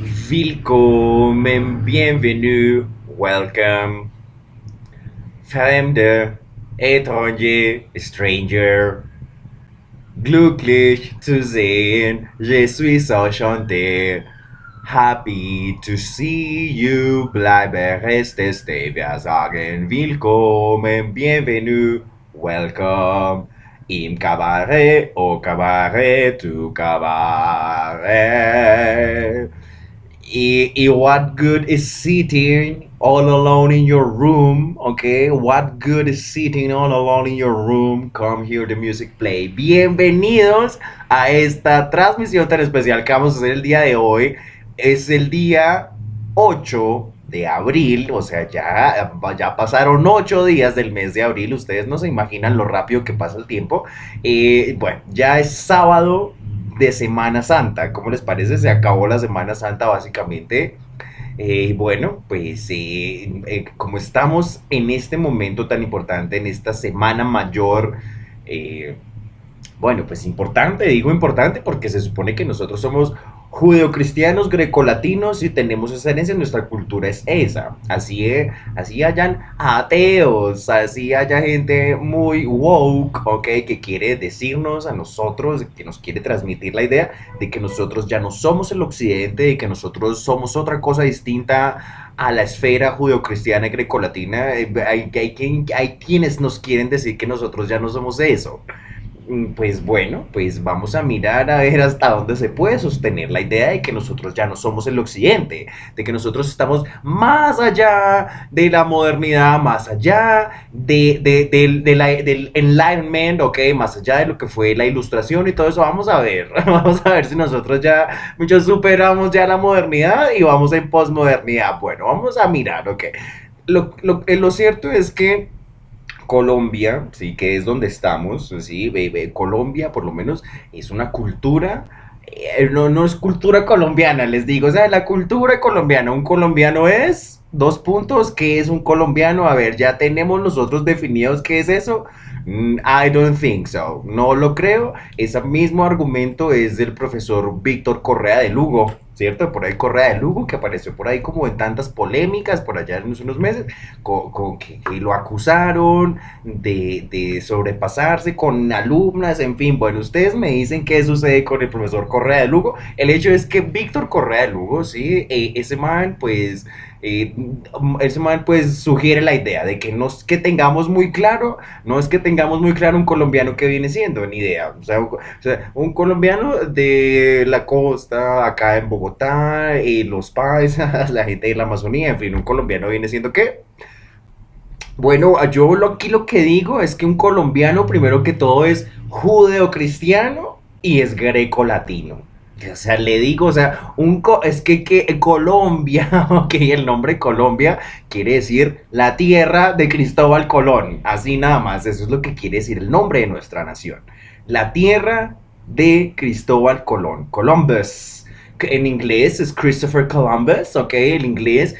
Willkommen, bienvenue, welcome. Fremde, étranger, stranger. Glücklich zu sehen, je suis enchanté. Happy to see you, bleibe reste stay. Wir sagen willkommen, bienvenue, welcome. Im cabaret, au cabaret, tu cabaret. I- what good is sitting all alone in your room? Okay, what good is sitting all alone in your room? Come hear the music play. Bienvenidos a esta transmisión tan especial que vamos a hacer el día de hoy. Es el día 8 de abril, o sea, ya, ya pasaron 8 días del mes de abril. Ustedes no se imaginan lo rápido que pasa el tiempo. Eh, bueno, ya es sábado de Semana Santa. ¿Cómo les parece? Se acabó la Semana Santa básicamente. Eh, bueno, pues eh, eh, como estamos en este momento tan importante, en esta semana mayor, bueno, pues importante, digo importante porque se supone que nosotros somos judeocristianos grecolatinos y tenemos esa herencia, nuestra cultura es esa. Así, eh, así hayan ateos, así haya gente muy woke, ok, que quiere decirnos a nosotros, que nos quiere transmitir la idea de que nosotros ya no somos el occidente, de que nosotros somos otra cosa distinta a la esfera judeocristiana y grecolatina. Eh, Hay, hay, quien- hay quienes nos quieren decir que nosotros ya no somos eso. Mm, Pues bueno, pues vamos a mirar a ver hasta dónde se puede sostener la idea de que nosotros ya no somos el occidente, de que nosotros estamos más allá de la modernidad, más allá de, la- del enlightenment, ok, más allá de lo que fue la ilustración y todo eso. Vamos a ver, vamos a ver si nosotros ya, muchos superamos ya la modernidad y vamos en posmodernidad. Bueno, vamos a mirar, ok. Lo, eh, lo cierto es que Colombia, sí, que es donde estamos, sí, Colombia por lo menos es una cultura, eh, no, no es cultura colombiana, les digo, o sea, la cultura colombiana, un colombiano es, dos puntos, ¿qué es un colombiano? A ver, ya tenemos nosotros definidos qué es eso. Mm, I don't think so, no lo creo. Ese mismo argumento es del profesor Víctor Correa de Lugo, ¿cierto? Por ahí Correa de Lugo, que apareció por ahí como en tantas polémicas por allá en unos meses, con, con que, que lo acusaron de, de sobrepasarse con alumnas, en fin, bueno, ustedes me dicen qué sucede con el profesor Correa de Lugo. El hecho es que Víctor Correa de Lugo, sí, eh, ese man, pues, eh, ese man, pues, sugiere la idea de que no es que tengamos muy claro, no es que tengamos muy claro un colombiano que viene siendo, ni idea. O sea, un, colombiano de la costa, acá en Bogotá, y los paisas, la gente de la Amazonía, en fin, un colombiano viene siendo qué? Bueno, yo lo, aquí lo que digo es que un colombiano, primero que todo, es judeocristiano y es greco-latino. O sea, le digo, o sea, un co- es que, que Colombia, ok, el nombre Colombia quiere decir la tierra de Cristóbal Colón, así nada más, eso es lo que quiere decir el nombre de nuestra nación. La tierra de Cristóbal Colón, Columbus, en inglés es Christopher Columbus, ok, el inglés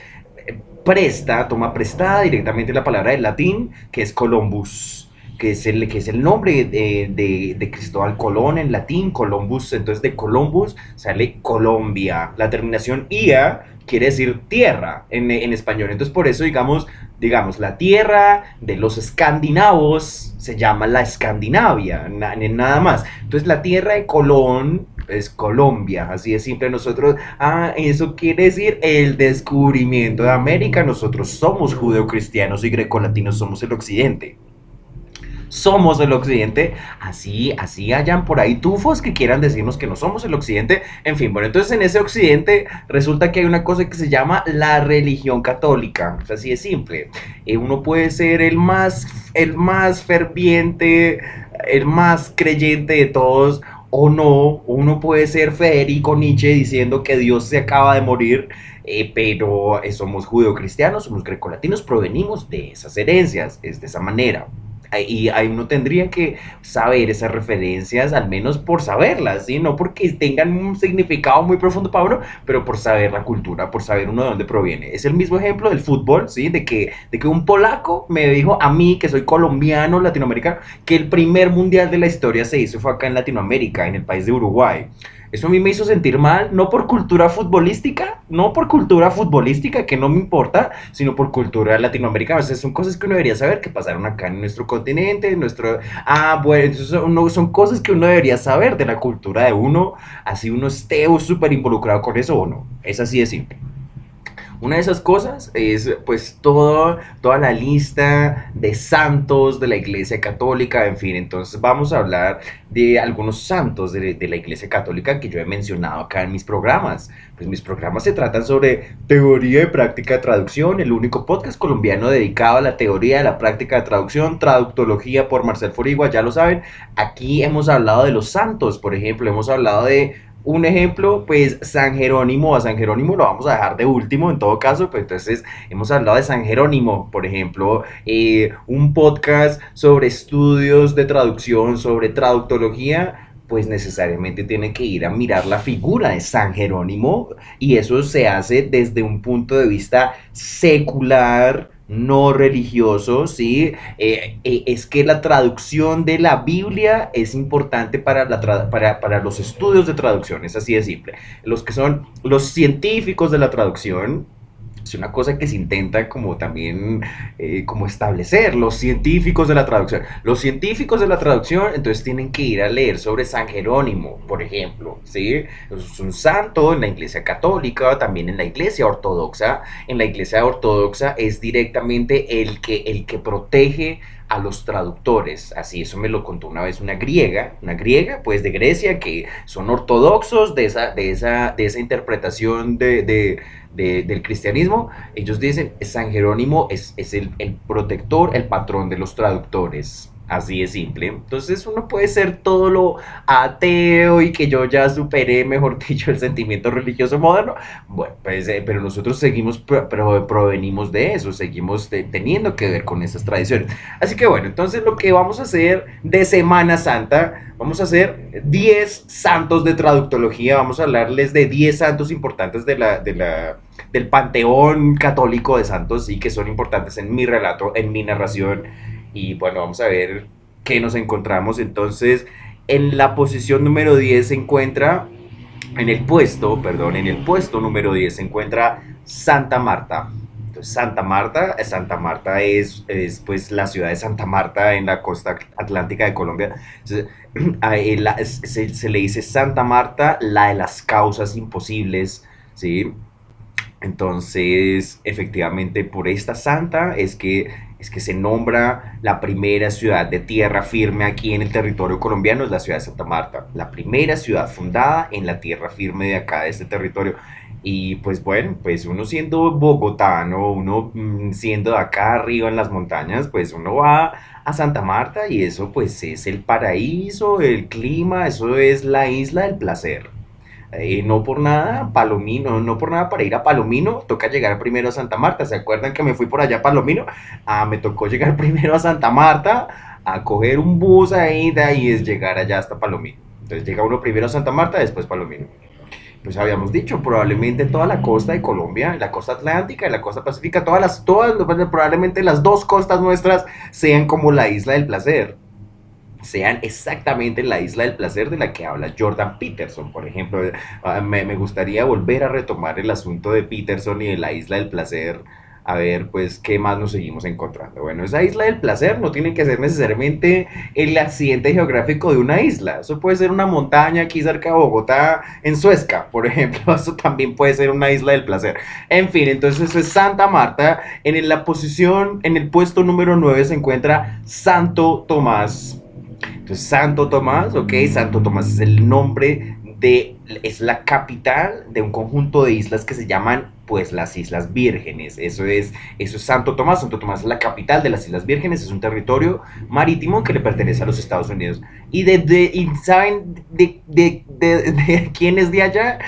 eh, presta, toma prestada directamente la palabra del latín, que es Columbus, que es el, que es el nombre de, de- de Cristóbal Colón en latín, Columbus, entonces de Columbus sale Colombia, la terminación ia quiere decir tierra en, en español, entonces por eso digamos, digamos, la tierra de los escandinavos se llama la Escandinavia, na- nada más, entonces la tierra de Colón es Colombia, así de simple. Nosotros, ah, eso quiere decir el descubrimiento de América. Nosotros somos judeocristianos y grecolatinos, somos el occidente. Somos el occidente, así, así hayan por ahí tufos que quieran decirnos que no somos el occidente. En fin, bueno, entonces en ese occidente resulta que hay una cosa que se llama la religión católica. Es así de simple. Eh, uno puede ser el más, el más ferviente, el más creyente de todos, o no, uno puede ser Federico Nietzsche diciendo que Dios se acaba de morir, eh, pero eh, somos judeocristianos, somos grecolatinos, provenimos de esas herencias, es de esa manera. Y uno tendría que saber esas referencias, al menos por saberlas, ¿sí? No porque tengan un significado muy profundo para uno, pero por saber la cultura, por saber uno de dónde proviene. Es el mismo ejemplo del fútbol, ¿sí? De que, de que un polaco me dijo a mí, que soy colombiano, latinoamericano, que el primer mundial de la historia se hizo fue acá en Latinoamérica, en el país de Uruguay. Eso a mí me hizo sentir mal, no por cultura futbolística, no por cultura futbolística, que no me importa, sino por cultura latinoamericana. O sea, son cosas que uno debería saber que pasaron acá en nuestro continente, en nuestro... Ah, bueno, entonces son, cosas que uno debería saber de la cultura de uno, así uno esté súper involucrado con eso o no. Es así de simple. Una de esas cosas es pues todo, toda la lista de santos de la Iglesia Católica, en fin, entonces vamos a hablar de algunos santos de, de, la Iglesia Católica que yo he mencionado acá en mis programas. Pues mis programas se tratan sobre teoría y práctica de traducción, el único podcast colombiano dedicado a la teoría de la práctica de traducción, traductología por Marcel Forigua, ya lo saben. Aquí hemos hablado de los santos, por ejemplo, hemos hablado de un ejemplo, pues San Jerónimo, a San Jerónimo lo vamos a dejar de último en todo caso, pues entonces hemos hablado de San Jerónimo, por ejemplo, eh, un podcast sobre estudios de traducción, sobre traductología, pues necesariamente tiene que ir a mirar la figura de San Jerónimo y eso se hace desde un punto de vista secular, no religioso, ¿sí? Eh, eh, es que la traducción de la Biblia es importante para, la para, para, los estudios de traducción, es así de simple. Los que son los científicos de la traducción, es una cosa que se intenta como también eh, como establecer los científicos de la traducción. Los científicos de la traducción entonces tienen que ir a leer sobre San Jerónimo, por ejemplo, ¿sí? Es un santo en la iglesia católica, también en la iglesia ortodoxa. En la iglesia ortodoxa es directamente el que, el que protege a los traductores. Así, eso me lo contó una vez una griega, una griega, pues de Grecia, que son ortodoxos de esa, de esa, de esa interpretación de, del cristianismo, ellos dicen, San Jerónimo es, el, el, protector, el patrón de los traductores. Así de simple. Entonces uno puede ser todo lo ateo y que yo ya superé, mejor dicho, el sentimiento religioso moderno. Bueno, pues, eh, pero nosotros seguimos, pero provenimos de eso, seguimos teniendo que ver con esas tradiciones. Así que bueno, entonces lo que vamos a hacer de Semana Santa, vamos a hacer 10 santos de traductología, vamos a hablarles de 10 santos importantes de la, del panteón católico de santos y que son importantes en mi relato, en mi narración y bueno, vamos a ver qué nos encontramos. Entonces, en la posición número 10 se encuentra, en el puesto, perdón, en el puesto número 10 se encuentra Santa Marta. Entonces, Santa Marta, Santa Marta es, es pues la ciudad de Santa Marta en la costa atlántica de Colombia. se, se, le dice Santa Marta, la de las causas imposibles, ¿sí? Entonces, efectivamente, por esta santa es que es que se nombra la primera ciudad de tierra firme aquí en el territorio colombiano, es la ciudad de Santa Marta, la primera ciudad fundada en la tierra firme de acá, de este territorio. Y pues bueno, pues uno siendo bogotano, uno mm, siendo de acá arriba en las montañas, pues uno va a Santa Marta y eso pues es el paraíso, el clima, eso es la isla del placer. Eh, no por nada, Palomino, no por nada para ir a Palomino, toca llegar primero a Santa Marta. ¿Se acuerdan que me fui por allá a Palomino? Ah, me tocó llegar primero a Santa Marta, a coger un bus ahí, de ahí es llegar allá hasta Palomino. Entonces llega uno primero a Santa Marta, después Palomino. Pues habíamos dicho, probablemente toda la costa de Colombia, la costa atlántica y la costa pacífica, todas las, todas, probablemente las dos costas nuestras sean como la isla del placer sean exactamente la isla del placer de la que habla Jordan Peterson, por ejemplo. Ah, me, gustaría volver a retomar el asunto de Peterson y de la isla del placer, a ver, pues, qué más nos seguimos encontrando. Bueno, esa isla del placer no tiene que ser necesariamente el accidente geográfico de una isla. Eso puede ser una montaña aquí cerca de Bogotá, en Suezca, por ejemplo. Eso también puede ser una isla del placer. En fin, entonces eso es Santa Marta. En la posición, en el puesto número 9 se encuentra Santo Tomás entonces, Santo Tomás, ok, Santo Tomás es el nombre de, es la capital de un conjunto de islas que se llaman pues las Islas Vírgenes. Eso es, eso es Santo Tomás. Santo Tomás es la capital de las Islas Vírgenes, es un territorio marítimo que le pertenece a los Estados Unidos. Y de, de ¿saben de, de, de, de quién es de allá?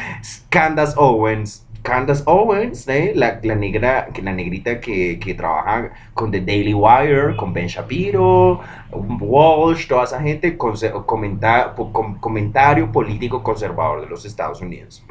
Candace Owens Candace Owens, ¿eh? la, la, negra, la negrita que, que, trabaja con The Daily Wire, con Ben Shapiro, Walsh, toda esa gente, comentario político conservador de los Estados Unidos.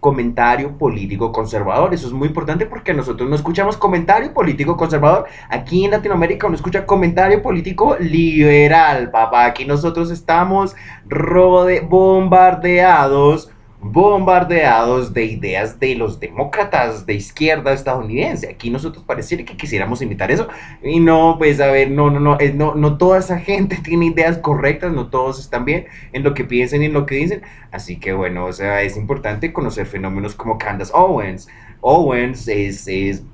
comentario político conservador. Eso es muy importante porque nosotros no escuchamos comentario político conservador. Aquí en Latinoamérica uno escucha comentario político liberal, papá. Aquí nosotros estamos rode bombardeados bombardeados de ideas de los demócratas de izquierda estadounidense. Aquí nosotros pareciera que quisiéramos imitar eso y no, pues a ver, no, no, no, eh, no, no toda esa gente tiene ideas correctas, no todos están bien en lo que piensan y en lo que dicen. Así que bueno, o sea, es importante conocer fenómenos como Candace Owens. Owens es, es,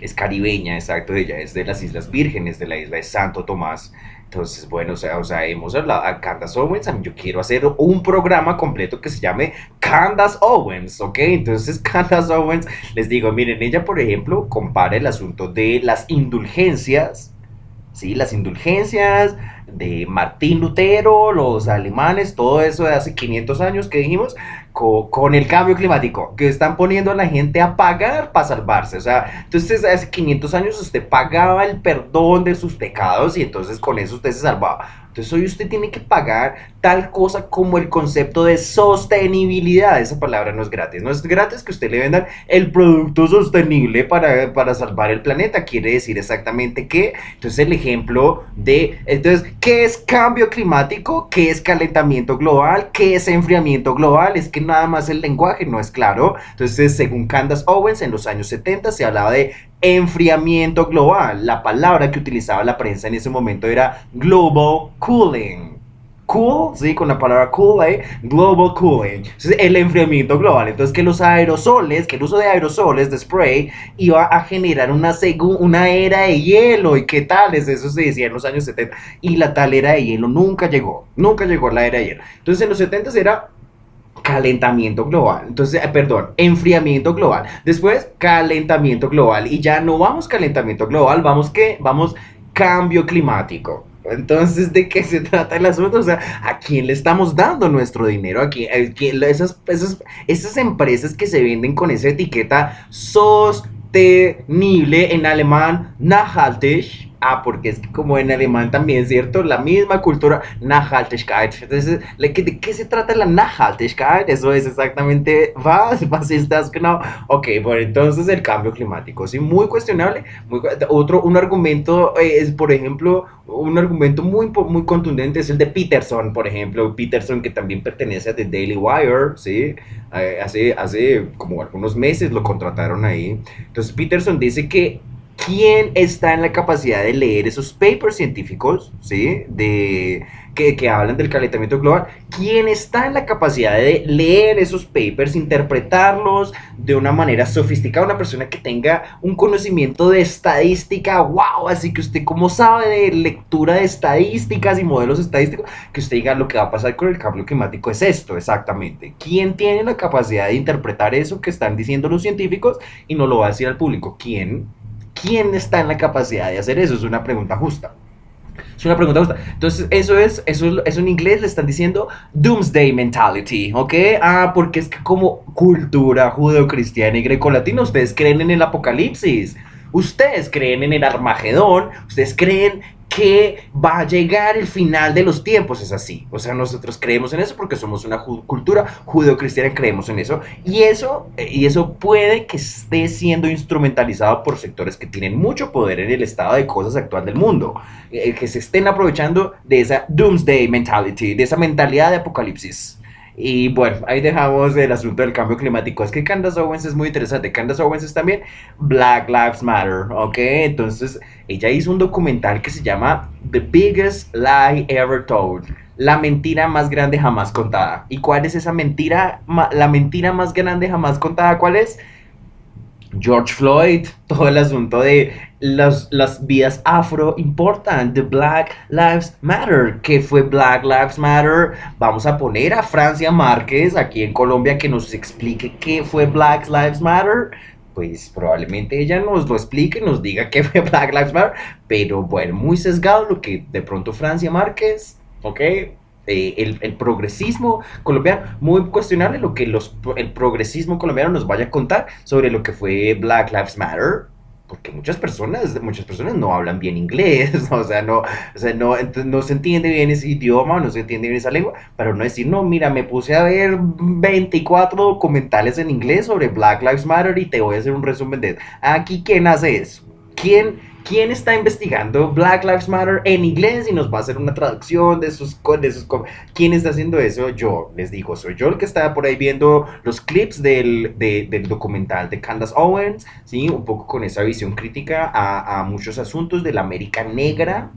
es caribeña, exacto, ella es de las Islas Vírgenes, de la isla de Santo Tomás. Entonces, bueno, o sea, o sea, hemos hablado a Candace Owens, yo quiero hacer un programa completo que se llame Candace Owens, ¿ok? Entonces, Candace Owens, les digo, miren, ella, por ejemplo, compara el asunto de las indulgencias, ¿sí? Las indulgencias de Martín Lutero, los alemanes, todo eso de hace 500 años que dijimos, con, el cambio climático, que están poniendo a la gente a pagar para salvarse. O sea, entonces hace 500 años usted pagaba el perdón de sus pecados y entonces con eso usted se salvaba. Entonces hoy usted tiene que pagar tal cosa como el concepto de sostenibilidad. Esa palabra no es gratis. No es gratis que usted le vendan el producto sostenible para, para salvar el planeta. Quiere decir exactamente que. Entonces el ejemplo de... Entonces, ¿qué es cambio climático? ¿Qué es calentamiento global? ¿Qué es enfriamiento global? Es que nada más el lenguaje no es claro. Entonces, según Candace Owens, en los años 70 se hablaba de enfriamiento global. La palabra que utilizaba la prensa en ese momento era global cooling. Cool, sí, con la palabra cool, ¿eh? global cooling. El enfriamiento global. Entonces, que los aerosoles, que el uso de aerosoles, de spray, iba a generar una, una era de hielo. ¿Y qué tal? Eso se decía en los años 70. Y la tal era de hielo nunca llegó. Nunca llegó la era de hielo. Entonces, en los 70 era calentamiento global. Entonces, eh, perdón, enfriamiento global. Después, calentamiento global. Y ya no vamos calentamiento global, vamos que, vamos cambio climático. Entonces, ¿de qué se trata el asunto? O sea, ¿a quién le estamos dando nuestro dinero? ¿A quién, esas, esas, esas empresas que se venden con esa etiqueta sostenible en alemán, nachhaltig, Ah, porque es que como en alemán también, ¿cierto? La misma cultura, Nachhaltigkeit. Entonces, ¿de qué se trata la Nachhaltigkeit? Eso es exactamente, was, was ist genau? Ok, bueno, entonces el cambio climático, sí, muy cuestionable. Muy, otro, un argumento eh, es, por ejemplo, un argumento muy, muy contundente es el de Peterson, por ejemplo. Peterson, que también pertenece a The Daily Wire, ¿sí? Eh, hace, hace como algunos meses lo contrataron ahí. Entonces, Peterson dice que ¿Quién está en la capacidad de leer esos papers científicos, ¿sí? De, que, hablan del calentamiento global? ¿Quién está en la capacidad de leer esos papers, interpretarlos de una manera sofisticada? Una persona que tenga un conocimiento de estadística, wow, así que usted como sabe de lectura de estadísticas y modelos estadísticos, que usted diga lo que va a pasar con el cambio climático es esto, exactamente. ¿Quién tiene la capacidad de interpretar eso que están diciendo los científicos y no lo va a decir al público? ¿Quién? ¿Quién está en la capacidad de hacer eso? Es una pregunta justa. Es una pregunta justa. Entonces, eso es, eso, eso en inglés le están diciendo Doomsday Mentality, ¿ok? Ah, porque es que como cultura judeocristiana y grecolatina, ustedes creen en el apocalipsis. Ustedes creen en el Armagedón, ustedes creen que va a llegar el final de los tiempos, es así. O sea, nosotros creemos en eso porque somos una cultura judeocristiana, creemos en eso. Y eso, y eso puede que esté siendo instrumentalizado por sectores que tienen mucho poder en el estado de cosas actual del mundo, eh, que se estén aprovechando de esa doomsday mentality, de esa mentalidad de apocalipsis. Y bueno, ahí dejamos el asunto del cambio climático. Es que Candace Owens es muy interesante. Candace Owens es también Black Lives Matter, ¿ok? Entonces, ella hizo un documental que se llama The Biggest Lie Ever Told. La mentira más grande jamás contada. ¿Y cuál es esa mentira? La mentira más grande jamás contada, ¿cuál es? George Floyd, todo el asunto de las, las vidas afro importan, the Black Lives Matter. ¿Qué fue Black Lives Matter? Vamos a poner a Francia Márquez aquí en Colombia que nos explique qué fue Black Lives Matter. Pues probablemente ella nos lo explique, nos diga qué fue Black Lives Matter, pero bueno, muy sesgado lo que de pronto Francia Márquez, ¿ok? Eh, el, el, progresismo colombiano, muy cuestionable lo que los, el progresismo colombiano nos vaya a contar sobre lo que fue Black Lives Matter. porque muchas personas, muchas personas no hablan bien inglés, o sea, no, o sea, no, no se entiende bien ese idioma, no se entiende bien esa lengua, pero no decir, no, mira, me puse a ver 24 documentales en inglés sobre Black Lives Matter y te voy a hacer un resumen de aquí quién hace eso, quién quién está investigando Black Lives Matter en inglés y nos va a hacer una traducción de sus, de sus ¿Quién está haciendo eso? Yo, les digo, soy yo el que estaba por ahí viendo los clips del, del documental de Candace Owens, ¿sí? Un poco con esa visión crítica a, a muchos asuntos de la América negra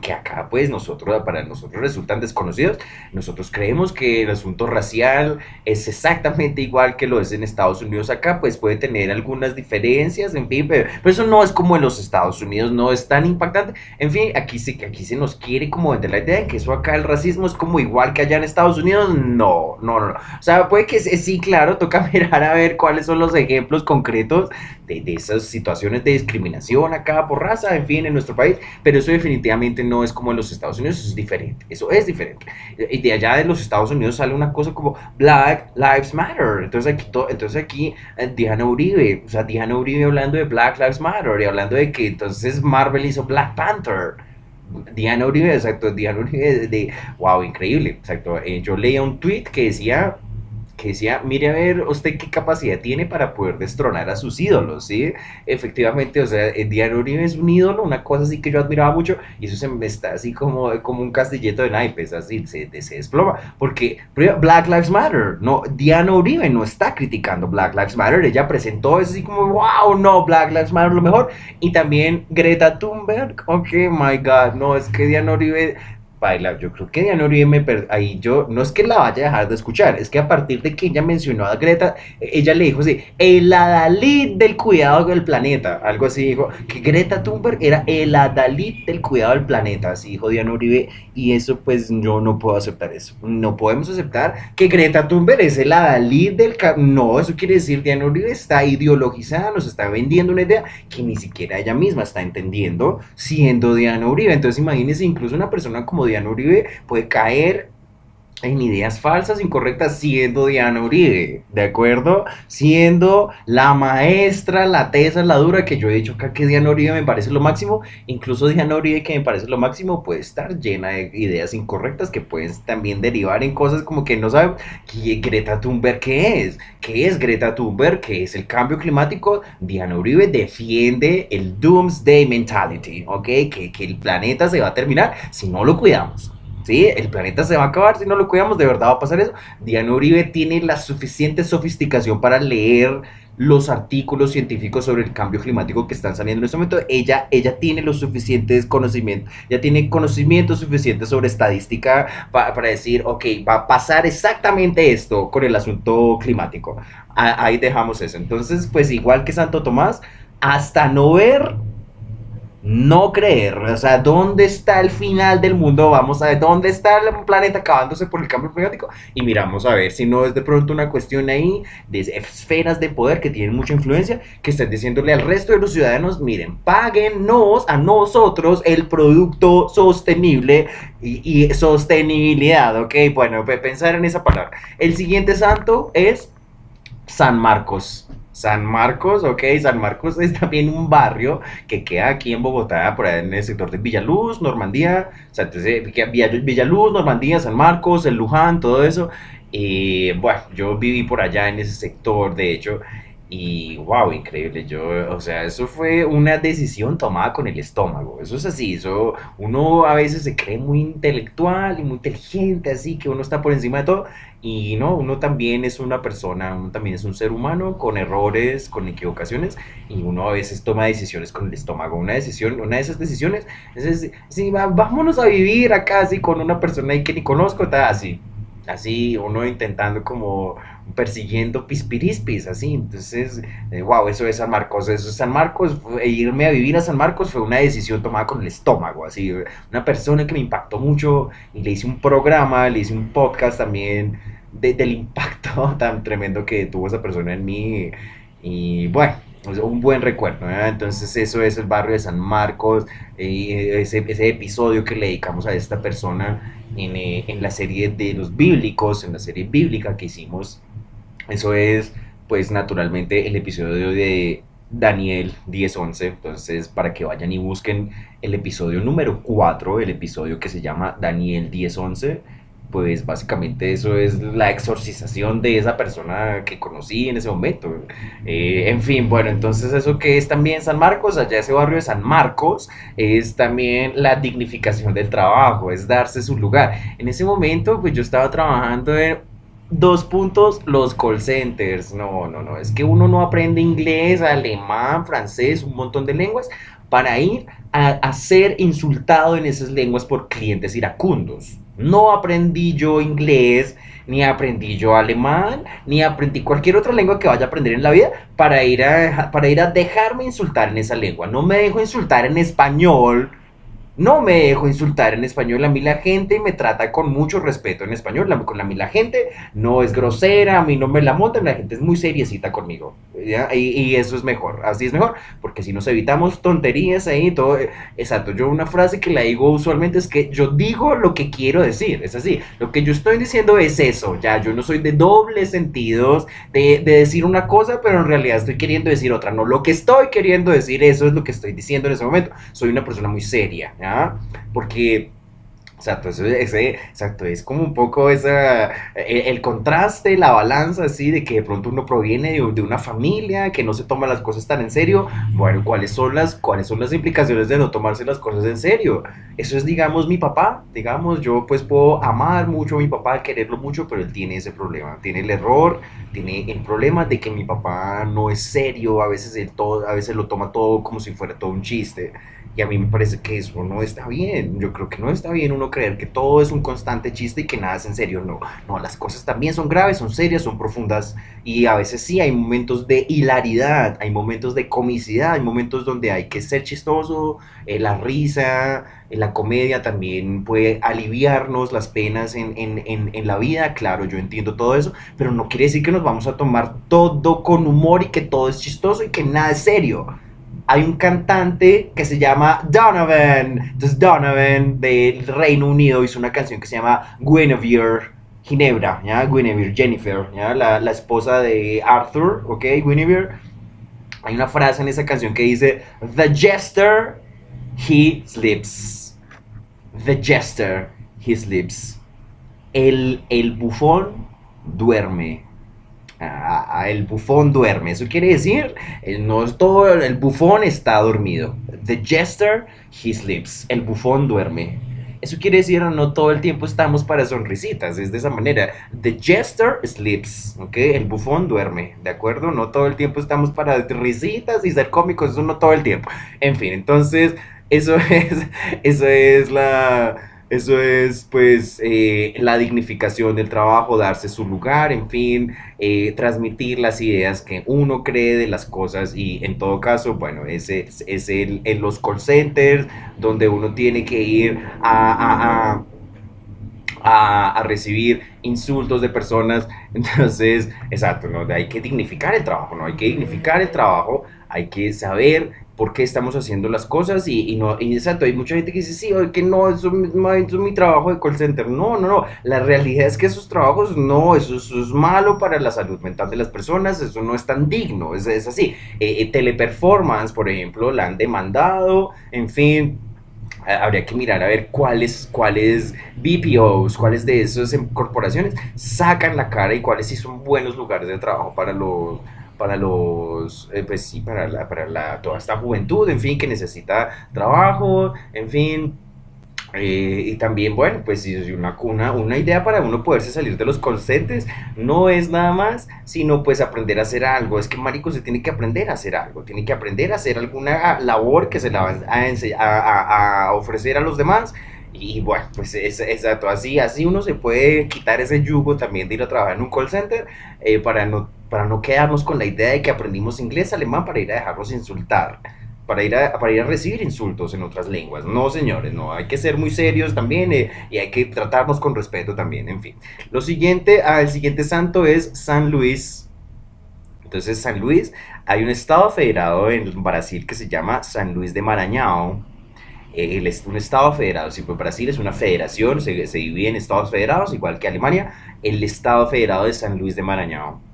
que acá pues nosotros, para nosotros resultan desconocidos. Nosotros creemos que el asunto racial es exactamente igual que lo es en Estados Unidos acá, pues puede tener algunas diferencias, en fin, pero, eso no es como en los Estados Unidos, no es tan impactante. En fin, aquí sí aquí se nos quiere como vender la idea de que eso acá el racismo es como igual que allá en Estados Unidos. No, no, no. no. O sea, puede que sí, claro, toca mirar a ver cuáles son los ejemplos concretos de, esas situaciones de discriminación acá por raza, en fin, en nuestro país, pero eso definitivamente no es como en los Estados Unidos, es diferente, eso es diferente. Y de allá de los Estados Unidos sale una cosa como Black Lives Matter, entonces aquí, entonces aquí eh, Diana Uribe, o sea, Diana Uribe hablando de Black Lives Matter y hablando de que entonces Marvel hizo Black Panther. Diana Uribe, exacto, Diana Uribe de, wow, increíble, exacto. Eh, yo leía un tweet que decía que decía, mire a ver usted qué capacidad tiene para poder destronar a sus ídolos, ¿sí? Efectivamente, o sea, el Diario Uribe es un ídolo, una cosa así que yo admiraba mucho, y eso se me está así como, como un castillito de naipes, así, se, se desploma, porque Black Lives Matter, no, Diana Uribe no está criticando Black Lives Matter, ella presentó eso así como, wow, no, Black Lives Matter lo mejor, y también Greta Thunberg, ok, my God, no, es que Diana Uribe baila. Yo creo que Diana Uribe me ahí yo, no es que la vaya a dejar de escuchar, es que a partir de que ella mencionó a Greta, ella le dijo así, el adalid del cuidado del planeta, algo así dijo, que Greta Thunberg era el adalid del cuidado del planeta, así dijo Diana Uribe, y eso pues yo no puedo aceptar eso, no podemos aceptar que Greta Thunberg es el adalid del, no, eso quiere decir Diana Uribe está ideologizada, nos está vendiendo una idea que ni siquiera ella misma está entendiendo, siendo Diana Uribe, entonces imagínense incluso una persona como Diana Uribe puede caer en ideas falsas, incorrectas, siendo Diana Uribe, ¿de acuerdo? Siendo la maestra, la tesa, la dura, que yo he dicho acá que Diana Uribe me parece lo máximo, incluso Diana Uribe que me parece lo máximo puede estar llena de ideas incorrectas que pueden también derivar en cosas como que no sabe Greta Thunberg qué es, qué es Greta Thunberg, qué es el cambio climático, Diana Uribe defiende el Doomsday Mentality, ¿ok? Que, que el planeta se va a terminar si no lo cuidamos. ¿Sí? El planeta se va a acabar si no lo cuidamos, de verdad va a pasar eso. Diana Uribe tiene la suficiente sofisticación para leer los artículos científicos sobre el cambio climático que están saliendo en este momento. Ella, ella tiene los suficientes conocimientos, ya tiene conocimiento suficiente sobre estadística para, para decir, ok, va a pasar exactamente esto con el asunto climático. ahí dejamos eso. Entonces, pues igual que Santo Tomás, hasta no ver no creer, o sea, ¿dónde está el final del mundo? Vamos a ver, ¿dónde está el planeta acabándose por el cambio climático? Y miramos a ver si no es de pronto una cuestión ahí de esferas de poder que tienen mucha influencia, que están diciéndole al resto de los ciudadanos, miren, páguenos a nosotros el producto sostenible y, y sostenibilidad, ¿ok? Bueno, pensar en esa palabra. El siguiente santo es San Marcos. San Marcos, ok, San Marcos es también un barrio que queda aquí en Bogotá, por ahí en el sector de Villaluz, Normandía, o sea, entonces Villaluz, Normandía, San Marcos, el Luján, todo eso. Y bueno, yo viví por allá en ese sector, de hecho, y wow, increíble. Yo, o sea, eso fue una decisión tomada con el estómago. Eso es así. Eso, uno a veces se cree muy intelectual y muy inteligente, así que uno está por encima de todo. Y no, uno también es una persona, uno también es un ser humano con errores, con equivocaciones. Y uno a veces toma decisiones con el estómago. Una decisión, una de esas decisiones es, sí, vámonos a vivir acá así con una persona ahí que ni conozco, está así. Así, uno intentando como persiguiendo pispirispis, así. Entonces, wow, eh, eso es San Marcos. Eso es San Marcos. irme a vivir a San Marcos fue una decisión tomada con el estómago, así. Una persona que me impactó mucho y le hice un programa, le hice un podcast también del impacto tan tremendo que tuvo esa persona en mí. Y bueno, un buen recuerdo. Entonces, eso es el barrio de San Marcos, y ese, episodio que le dedicamos a esta persona eh, en la serie de los bíblicos, en la serie bíblica que hicimos eso es, pues naturalmente, el episodio de Daniel 1011. Entonces, para que vayan y busquen el episodio número 4, el episodio que se llama Daniel 1011 pues básicamente eso es la exorcización de esa persona que conocí en ese momento. Eh, en fin, bueno, entonces eso que es también San Marcos, allá ese barrio de San Marcos, es también la dignificación del trabajo, es darse su lugar. En ese momento, pues yo estaba trabajando en dos puntos, los call centers. No, no, no, es que uno no aprende inglés, alemán, francés, un montón de lenguas para ir a, ser insultado en esas lenguas por clientes iracundos. No aprendí yo inglés, ni aprendí yo alemán, ni aprendí cualquier otra lengua que vaya a aprender en la vida para ir a, para ir a dejarme insultar en esa lengua. No me dejo insultar en español no me dejo insultar en español. A mí la gente me trata con mucho respeto en español. La, con la, mí la gente no es grosera, a mí no me la montan, la gente es muy seriecita conmigo. Y, eso es mejor, así es mejor, porque si nos evitamos tonterías ahí, todo. Exacto, yo una frase que la digo usualmente es que yo digo lo que quiero decir, es así. Lo que yo estoy diciendo es eso, ya, yo no soy de dobles sentidos, de, de decir una cosa, pero en realidad estoy queriendo decir otra. No, lo que estoy queriendo decir, eso es lo que estoy diciendo en ese momento. Soy una persona muy seria. Porque Exacto, ese, exacto, es como un poco esa, el, contraste, la balanza así de que de pronto uno proviene de, de, una familia que no se toma las cosas tan en serio. Bueno, ¿cuáles son, las, ¿cuáles son las implicaciones de no tomarse las cosas en serio? Eso es, digamos, mi papá. Digamos, yo pues puedo amar mucho a mi papá, quererlo mucho, pero él tiene ese problema. Tiene el error, tiene el problema de que mi papá no es serio, a veces, él todo, a veces lo toma todo como si fuera todo un chiste. A mí me parece que eso no está bien. Yo creo que no está bien uno creer que todo es un constante chiste y que nada es en serio. No, no, las cosas también son graves, son serias, son profundas. Y a veces sí hay momentos de hilaridad, hay momentos de comicidad, hay momentos donde hay que ser chistoso, eh, la risa, eh, la comedia también puede aliviarnos las penas en, en, en, en la vida. Claro, yo entiendo todo eso, pero no quiere decir que nos vamos a tomar todo con humor y que todo es chistoso y que nada es serio hay un cantante que se llama Donovan. Entonces Donovan del Reino Unido hizo una canción que se llama Guinevere Ginebra, ¿ya? Guinevere Jennifer. La, la esposa de Arthur, ¿ok? Guinevere. Hay una frase en esa canción que dice, The jester, he sleeps. The jester, he sleeps. El, el bufón duerme el bufón duerme. Eso quiere decir, el, no todo, el bufón está dormido. The jester, he sleeps. El bufón duerme. Eso quiere decir, no todo el tiempo estamos para sonrisitas, es de esa manera. The jester sleeps, ¿ok? El bufón duerme, ¿de acuerdo? No todo el tiempo estamos para risitas y ser cómicos, eso no todo el tiempo. En fin, entonces, eso es, eso es la eso es, pues, eh, la dignificación del trabajo, darse su lugar, en fin, eh, transmitir las ideas que uno cree de las cosas y en todo caso, bueno, ese es el, en los call centers donde uno tiene que ir a, a, a recibir insultos de personas. Entonces, exacto, ¿no? Hay que dignificar el trabajo, ¿no? Hay que dignificar el trabajo, hay que saber por qué estamos haciendo las cosas y, no, y exacto, hay mucha gente que dice, sí, que no, eso, es mi trabajo de call center. No, no, no, la realidad es que esos trabajos, no, eso, es malo para la salud mental de las personas, eso no es tan digno, es, es así. Eh, eh, teleperformance, por ejemplo, la han demandado, en fin, habría que mirar a ver cuáles, cuáles BPOs, cuáles de esas corporaciones sacan la cara y cuáles sí son buenos lugares de trabajo para los para los, eh, pues sí, para, la, para la, toda esta juventud, en fin, que necesita trabajo, en fin. Eh, y también, bueno, pues una, una, una idea para uno poderse salir de los consentes no es nada más, sino pues aprender a hacer algo. Es que Marico se tiene que aprender a hacer algo, tiene que aprender a hacer alguna labor que se la va a, a ofrecer a los demás y bueno, pues es, exacto, así, así uno se puede quitar ese yugo también de ir a trabajar en un call center eh, para, no, para no quedarnos con la idea de que aprendimos inglés, alemán para ir a dejarnos insultar, para ir a, para ir a recibir insultos en otras lenguas. No, señores, no, hay que ser muy serios también eh, y hay que tratarnos con respeto también, en fin. Lo siguiente, ah, el siguiente santo es San Luis. Entonces, San Luis, hay un estado federado en Brasil que se llama San Luis de Maranhão el, un estado federado, si pues Brasil es una federación, se, se, divide en estados federados, igual que Alemania, el estado federado de San Luis de Maranhão.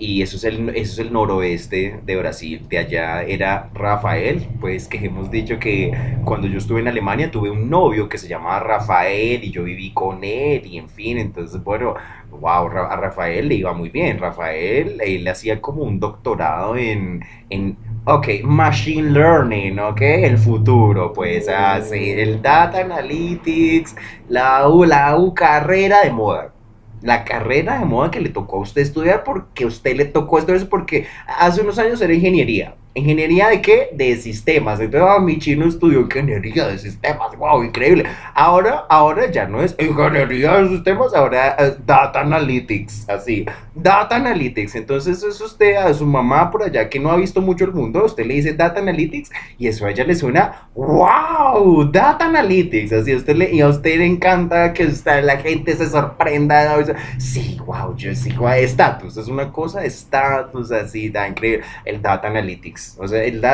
Y eso es, el, eso es el noroeste de Brasil. De allá era Rafael, pues que hemos dicho que cuando yo estuve en Alemania tuve un novio que se llamaba Rafael y yo viví con él y en fin, entonces bueno, wow, a Rafael le iba muy bien. Rafael, él hacía como un doctorado en, en ok, Machine Learning, ok, el futuro, pues así, el Data Analytics, la la U carrera de moda la carrera de moda que le tocó a usted estudiar porque usted le tocó esto es porque hace unos años era ingeniería. ¿Ingeniería de qué? De sistemas. Entonces, ah, mi chino estudió ingeniería de sistemas. ¡Wow! Increíble. Ahora, ahora ya no es ingeniería de sistemas, ahora es Data Analytics. Así. Data Analytics. Entonces, es usted a su mamá por allá que no ha visto mucho el mundo, usted le dice Data Analytics y eso a ella le suena ¡Wow! Data Analytics. Así a usted le, y a usted le encanta que usted, la gente se sorprenda. Sí, wow, yo sí, estatus. Es una cosa, estatus así, da increíble. El Data Analytics. O sea, el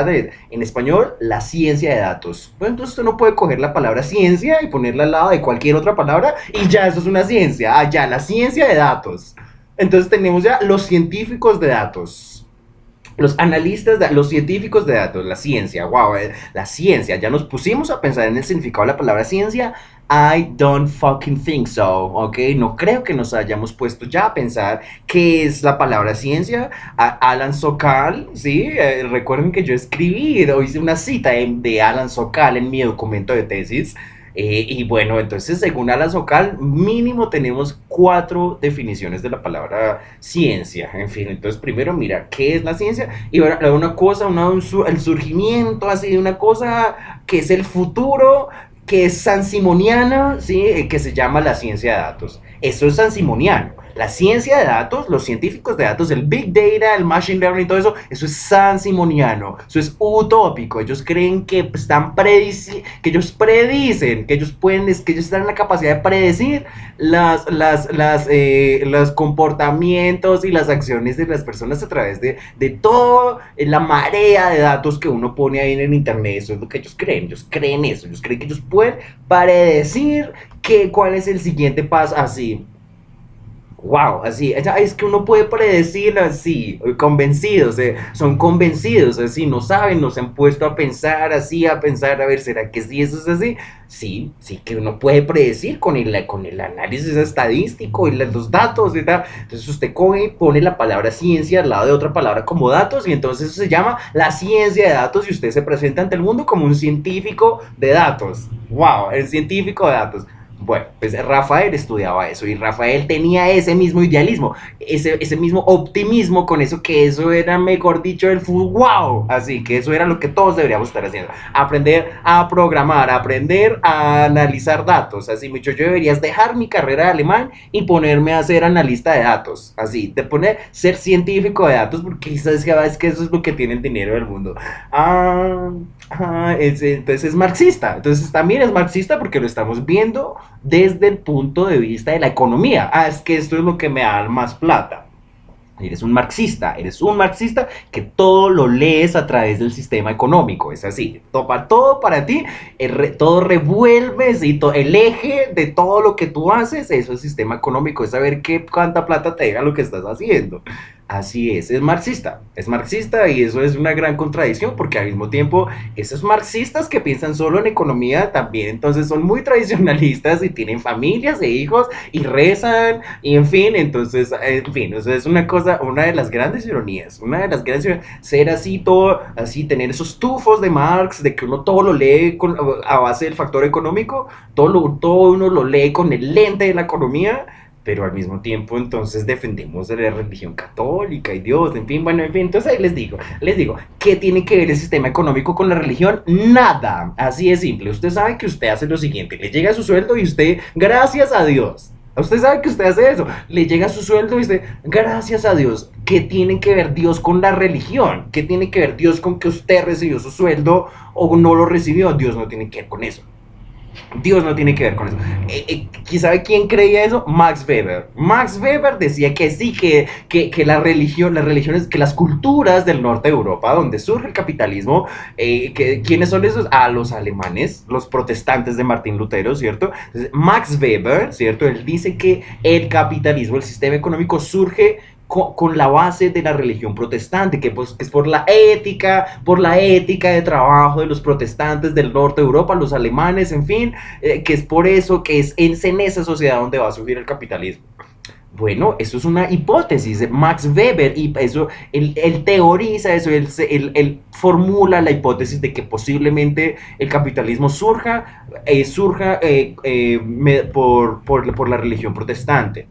en español, la ciencia de datos. Bueno, entonces usted no puede coger la palabra ciencia y ponerla al lado de cualquier otra palabra y ya eso es una ciencia. Ah, ya, la ciencia de datos. Entonces tenemos ya los científicos de datos los analistas, de, los científicos de datos, la ciencia, wow, eh, la ciencia, ya nos pusimos a pensar en el significado de la palabra ciencia I don't fucking think so, ¿ok? No creo que nos hayamos puesto ya a pensar qué es la palabra ciencia. Alan Sokal, ¿sí? Eh, recuerden que yo escribí, hice una cita de Alan Sokal en mi documento de tesis. Eh, y bueno, entonces según Alan Sokal, mínimo tenemos cuatro definiciones de la palabra ciencia. En fin, entonces primero mira qué es la ciencia y una cosa, una, el surgimiento así de una cosa que es el futuro que es sansimoniana, ¿sí? Eh, que se llama la ciencia de datos. Eso es sansimoniano. La ciencia de datos, los científicos de datos, el Big Data, el Machine Learning, todo eso, eso es sansimoniano, eso es utópico. Ellos creen que están predici que ellos predicen, que ellos pueden, que ellos están en la capacidad de predecir las, las, las, eh, los comportamientos y las acciones de las personas a través de, de toda la marea de datos que uno pone ahí en el internet. Eso es lo que ellos creen. Ellos creen eso. Ellos creen que ellos pueden predecir que, cuál es el siguiente paso así wow, así, es que uno puede predecirlo así, convencidos, eh, son convencidos, así, no saben, nos han puesto a pensar así, a pensar, a ver, ¿será que sí eso es así? Sí, sí que uno puede predecir con el, con el análisis estadístico y los datos y tal. Entonces usted coge, pone la palabra ciencia al lado de otra palabra como datos y entonces eso se llama la ciencia de datos y usted se presenta ante el mundo como un científico de datos. Wow, el científico de datos. Bueno, pues Rafael estudiaba eso y Rafael tenía ese mismo idealismo, ese, ese mismo optimismo con eso que eso era, mejor dicho, el fútbol, wow, así que eso era lo que todos deberíamos estar haciendo, aprender a programar, aprender a analizar datos, así mucho yo deberías dejar mi carrera de alemán y ponerme a ser analista de datos, así, de poner, ser científico de datos, porque que es que eso es lo que tiene el dinero del mundo. Ah, ah entonces es marxista, entonces también es marxista porque lo estamos viendo desde el punto de vista de la economía. Ah, es que esto es lo que me da más plata. Eres un marxista, eres un marxista que todo lo lees a través del sistema económico, es así, topa todo para ti, todo revuelves y el eje de todo lo que tú haces, eso es sistema económico, es saber qué cuánta plata te deja lo que estás haciendo. Así es, es marxista, es marxista y eso es una gran contradicción porque al mismo tiempo esos marxistas que piensan solo en economía también entonces son muy tradicionalistas y tienen familias e hijos y rezan y en fin, entonces, en fin, eso es una cosa, una de las grandes ironías, una de las grandes ironías, ser así todo, así tener esos tufos de Marx, de que uno todo lo lee con, a base del factor económico, todo, todo uno lo lee con el lente de la economía pero al mismo tiempo entonces defendemos de la religión católica y Dios, en fin, bueno, en fin, entonces ahí les digo, les digo, ¿qué tiene que ver el sistema económico con la religión? Nada, así de simple, usted sabe que usted hace lo siguiente, le llega su sueldo y usted, gracias a Dios, Usted sabe que usted hace eso. Le llega su sueldo y dice, gracias a Dios. ¿Qué tiene que ver Dios con la religión? ¿Qué tiene que ver Dios con que usted recibió su sueldo o no lo recibió? Dios no tiene que ver con eso. Dios no tiene que ver con eso. Eh, eh, ¿Sabe quién creía eso? Max Weber. Max Weber decía que sí, que, que, la religión, las religiones, que las culturas del norte de Europa, donde surge el capitalismo, eh, que, ¿quiénes son esos? A los alemanes, los protestantes de Martín Lutero, ¿cierto? Max Weber, ¿cierto? Él dice que el capitalismo, el sistema económico surge con, la base de la religión protestante, que, pues, es por la ética, por la ética de trabajo de los protestantes del norte de Europa, los alemanes, en fin, eh, que es por eso que es en, esa sociedad donde va a surgir el capitalismo. Bueno, eso es una hipótesis Max Weber y eso, él, él teoriza eso, él, él- él formula la hipótesis de que posiblemente el capitalismo surja, eh, surja eh, por, por, por la religión protestante.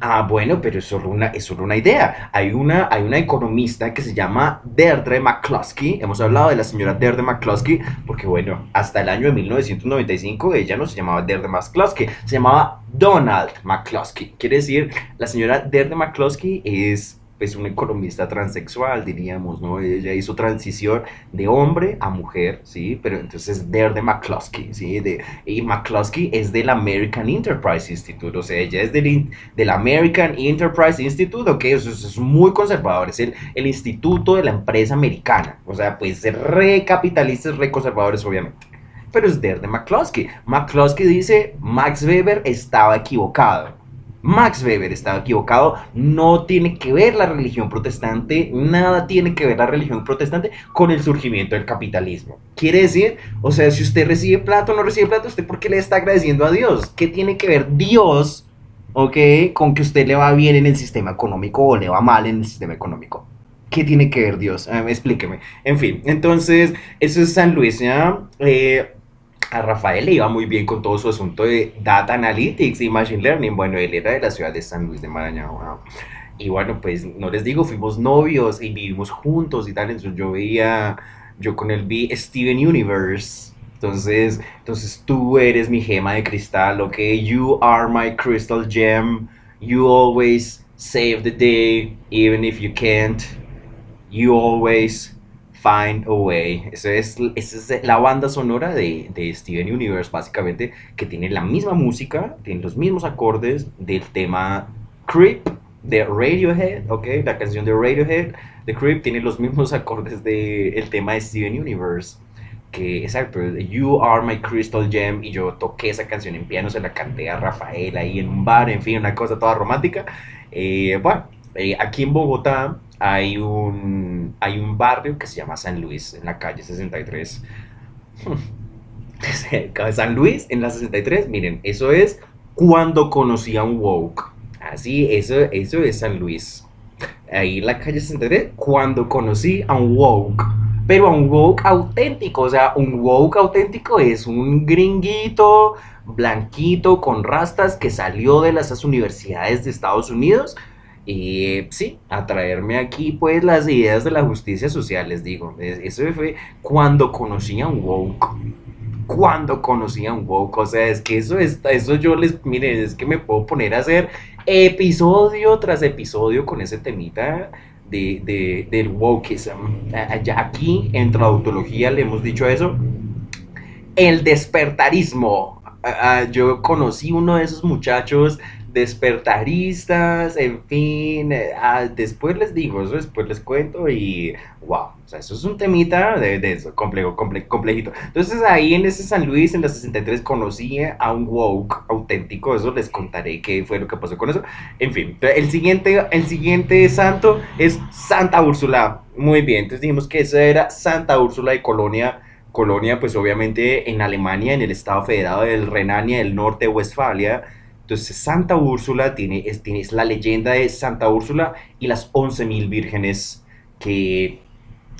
Ah, bueno, pero es solo una, es solo una idea. Hay una, hay una economista que se llama Deirdre McCloskey. Hemos hablado de la señora Deirdre McCloskey porque, bueno, hasta el año de 1995 ella no se llamaba Deirdre McCloskey, se llamaba Donald McCloskey. Quiere decir, la señora Deirdre McCloskey es pues una economista transexual, diríamos, ¿no? Ella hizo transición de hombre a mujer, ¿sí? Pero entonces Deirdre McCloskey, ¿sí? De, y McCloskey es del American Enterprise Institute, o sea, ella es del, del American Enterprise Institute, ok, eso es, muy conservador, es el, el instituto de la empresa americana, o sea, pues re capitalistas, re conservadores, obviamente. Pero es Deirdre McCloskey. McCloskey dice, Max Weber estaba equivocado. Max Weber estaba equivocado, no tiene que ver la religión protestante, nada tiene que ver la religión protestante con el surgimiento del capitalismo. Quiere decir, o sea, si usted recibe plata o no recibe plata, ¿usted por qué le está agradeciendo a Dios? ¿Qué tiene que ver Dios, ok, con que usted le va bien en el sistema económico o le va mal en el sistema económico? ¿Qué tiene que ver Dios? Ah, explíqueme. En fin, entonces, eso es San Luis, ¿ya? Eh, a Rafael le iba muy bien con todo su asunto de Data Analytics y Machine Learning. Bueno, él era de la ciudad de San Luis de Marañón. Y bueno, pues no les digo, fuimos novios y vivimos juntos y tal. Entonces yo veía, yo con él vi Steven Universe. Entonces, entonces tú eres mi gema de cristal, ¿ok? You are my crystal gem. You always save the day, even if you can't. You always find a way. Eso es, esa es la banda sonora de, de Steven Universe, básicamente, que tiene la misma música, tiene los mismos acordes del tema Creep de Radiohead, ¿ok? La canción de Radiohead de Creep tiene los mismos acordes del tema de Steven Universe. Que, exacto, You Are My Crystal Gem, y yo toqué esa canción en piano, se la canté a Rafael ahí en un bar, en fin, una cosa toda romántica. Eh, bueno, eh, aquí en Bogotá hay un, hay un barrio que se llama San Luis, en la calle 63. Cerca de San Luis, en la 63, miren, eso es cuando conocí a un woke. Así, eso, eso es San Luis. Ahí en la calle 63, cuando conocí a un woke. Pero a un woke auténtico, o sea, un woke auténtico es un gringuito blanquito con rastas que salió de las universidades de Estados Unidos y sí, a traerme aquí pues las ideas de la justicia social, les digo. Es- Eso fue cuando conocí a un woke. Cuando conocí a un woke. O sea, es que eso es, eso yo les, miren, es que me puedo poner a hacer episodio tras episodio con ese temita de, de- del wokeism. Aquí en traductología le hemos dicho eso. El despertarismo. Yo conocí uno de esos muchachos despertaristas, en fin, eh, ah, después les digo, eso después les cuento y wow, o sea, eso es un temita de, de eso, complejo, comple- complejito. Entonces ahí en ese San Luis, en la 63, conocí a un woke auténtico, eso les contaré qué fue lo que pasó con eso. En fin, el siguiente, el siguiente santo es Santa Úrsula. Muy bien, entonces dijimos que esa era Santa Úrsula de Colonia. Colonia, pues obviamente en Alemania, en el estado federado del Renania del Norte, Westfalia. Entonces Santa Úrsula tiene, es, la leyenda de Santa Úrsula y las 11.000 vírgenes que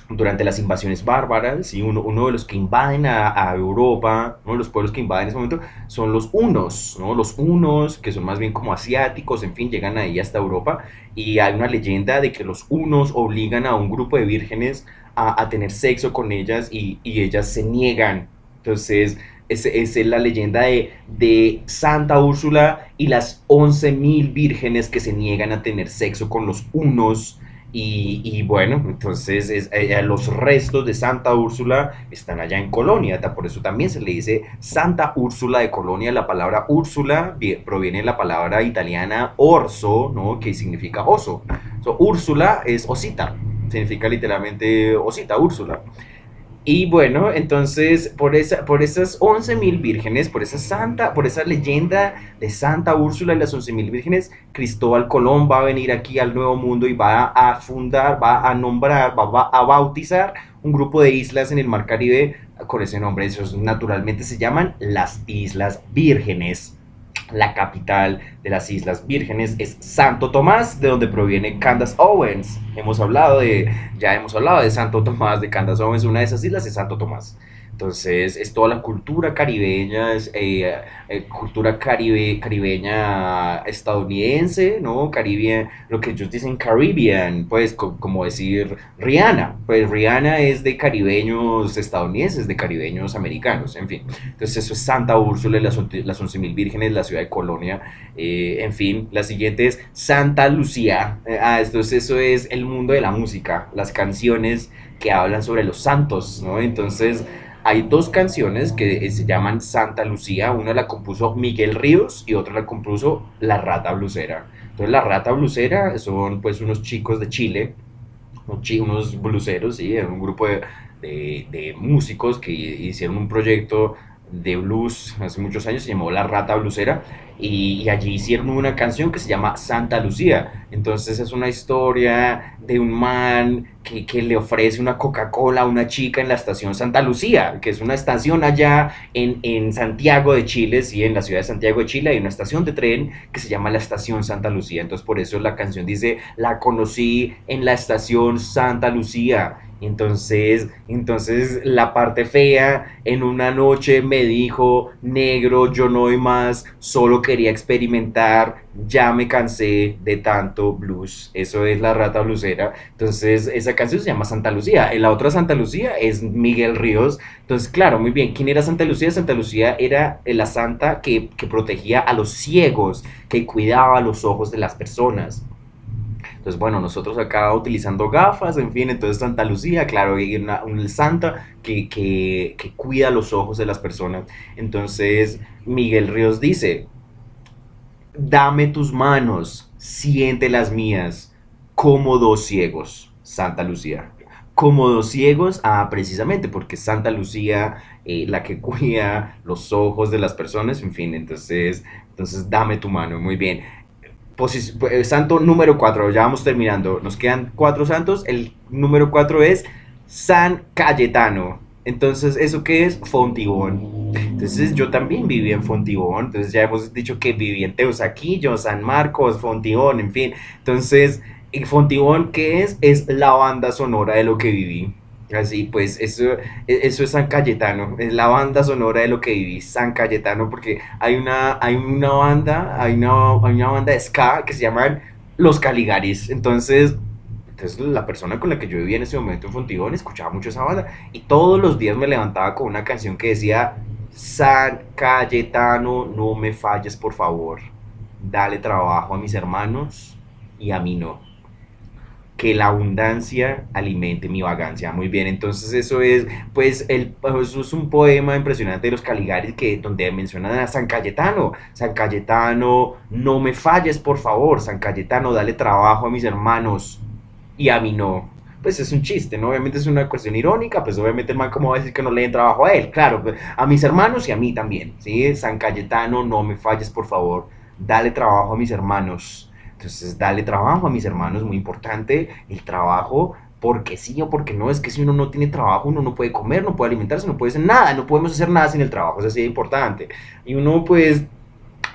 durante las invasiones bárbaras, ¿sí? uno, uno de los que invaden a, Europa, uno de los pueblos que invaden en ese momento son los hunos, ¿no? Los hunos, que son más bien como asiáticos, en fin, llegan ahí hasta Europa y hay una leyenda de que los hunos obligan a un grupo de vírgenes a, a tener sexo con ellas y, y ellas se niegan. Entonces, esa es la leyenda de, Santa Úrsula y las 11.000 vírgenes que se niegan a tener sexo con los hunos. Y, bueno, entonces es- eh, los restos de Santa Úrsula están allá en Colonia, por eso también se le dice Santa Úrsula de Colonia. La palabra Úrsula vie- proviene de la palabra italiana orso, ¿no? que significa oso. So, Úrsula es osita, significa literalmente osita, Úrsula. Y bueno, entonces por, esa, por esas 11.000 vírgenes, por esa santa, por esa leyenda de Santa Úrsula y las 11.000 vírgenes, Cristóbal Colón va a venir aquí al Nuevo Mundo y va a fundar, va a nombrar, va, va a bautizar un grupo de islas en el Mar Caribe con ese nombre. Esos naturalmente se llaman las Islas Vírgenes. La capital de las Islas Vírgenes es Santo Tomás, de donde proviene Candace Owens. Hemos hablado de, ya hemos hablado de Santo Tomás, de Candace Owens, una de esas islas es Santo Tomás. Entonces, es toda la cultura caribeña, es eh, eh, cultura caribe, caribeña estadounidense, ¿no? Caribe, lo que ellos dicen Caribbean, pues como decir Rihanna. Pues Rihanna es de caribeños estadounidenses, de caribeños americanos, en fin. Entonces, eso es Santa Úrsula, las, las 11.000 vírgenes, la ciudad de Colonia, eh, en fin. La siguiente es Santa Lucía. ah, entonces, eso es el mundo de la música, las canciones que hablan sobre los santos, ¿no? Entonces, hay dos canciones que se llaman Santa Lucía, una la compuso Miguel Ríos y otra la compuso La Rata Blusera. Entonces La Rata Blusera son pues unos chicos de Chile, unos bluseros, ¿sí? un grupo de músicos que hicieron un proyecto de blues hace muchos años, se llamó La Rata Blusera, y, allí hicieron una canción que se llama Santa Lucía. Entonces es una historia de un man que, que le ofrece una Coca-Cola a una chica en la estación Santa Lucía, que es una estación allá en, en Santiago de Chile, sí, en la ciudad de Santiago de Chile hay una estación de tren que se llama la estación Santa Lucía. Entonces por eso la canción dice, la conocí en la estación Santa Lucía entonces, entonces la parte fea en una noche me dijo, negro, yo no doy más, solo quería experimentar, ya me cansé de tanto blues. Eso es la rata blusera. Entonces, esa canción se llama Santa Lucía. La otra Santa Lucía es Miguel Ríos. Entonces, claro, muy bien. ¿Quién era Santa Lucía? Santa Lucía era la santa que, que protegía a los ciegos, que cuidaba los ojos de las personas. Entonces, bueno, nosotros acá utilizando gafas, en fin, entonces Santa Lucía, claro, un santa que, que, que cuida los ojos de las personas. Entonces, Miguel Ríos dice, dame tus manos, siente las mías, como dos ciegos, Santa Lucía. Como dos ciegos, ah, precisamente, porque Santa Lucía, eh, la que cuida los ojos de las personas, en fin, entonces, entonces dame tu mano, muy bien. Eh, santo número 4, ya vamos terminando. Nos quedan cuatro santos. El número 4 es San Cayetano. Entonces, ¿eso qué es? Fontibón. Entonces, yo también viví en Fontibón. Entonces, ya hemos dicho que viví en Teusaquillo, San Marcos, Fontibón, en fin. Entonces, Fontibón, ¿qué es? Es la banda sonora de lo que viví. Así pues, eso, e, eso es San Cayetano, es la banda sonora de lo que viví, San Cayetano, porque hay una, hay una banda, hay una, hay una banda de ska que se llaman Los Caligaris, entonces, entonces la persona con la que yo vivía en ese momento en Fontibón escuchaba mucho esa banda y todos los días me levantaba con una canción que decía, San Cayetano, no me falles por favor, dale trabajo a mis hermanos y a mí no que la abundancia alimente mi vagancia. Muy bien, entonces eso es, pues, el, eso es un poema impresionante de los Caligaris que, donde mencionan a San Cayetano. San Cayetano, no me falles, por favor. San Cayetano, dale trabajo a mis hermanos y a mí no. Pues es un chiste, ¿no? Obviamente es una cuestión irónica, pues obviamente el man como va a decir que no le den trabajo a él. Claro, pues, a mis hermanos y a mí también, ¿sí? San Cayetano, no me falles, por favor. Dale trabajo a mis hermanos entonces, dale trabajo a mis hermanos, muy importante el trabajo, porque sí o porque no, es que si uno no tiene trabajo, uno no puede comer, no puede alimentarse, no puede hacer nada, no podemos hacer nada sin el trabajo, es así de importante. Y uno pues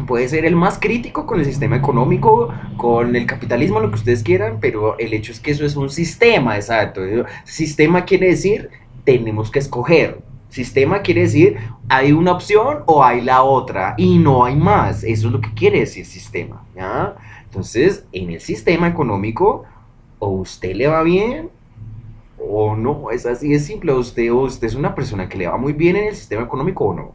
puede ser el más crítico con el sistema económico, con el capitalismo, lo que ustedes quieran, pero el hecho es que eso es un sistema, exacto. Sistema quiere decir, tenemos que escoger. Sistema quiere decir, hay una opción o hay la otra y no hay más. Eso es lo que quiere decir sistema. ¿ya? Entonces, en el sistema económico, o usted le va bien o no, es así es simple, usted, usted es una persona que le va muy bien en el sistema económico o no.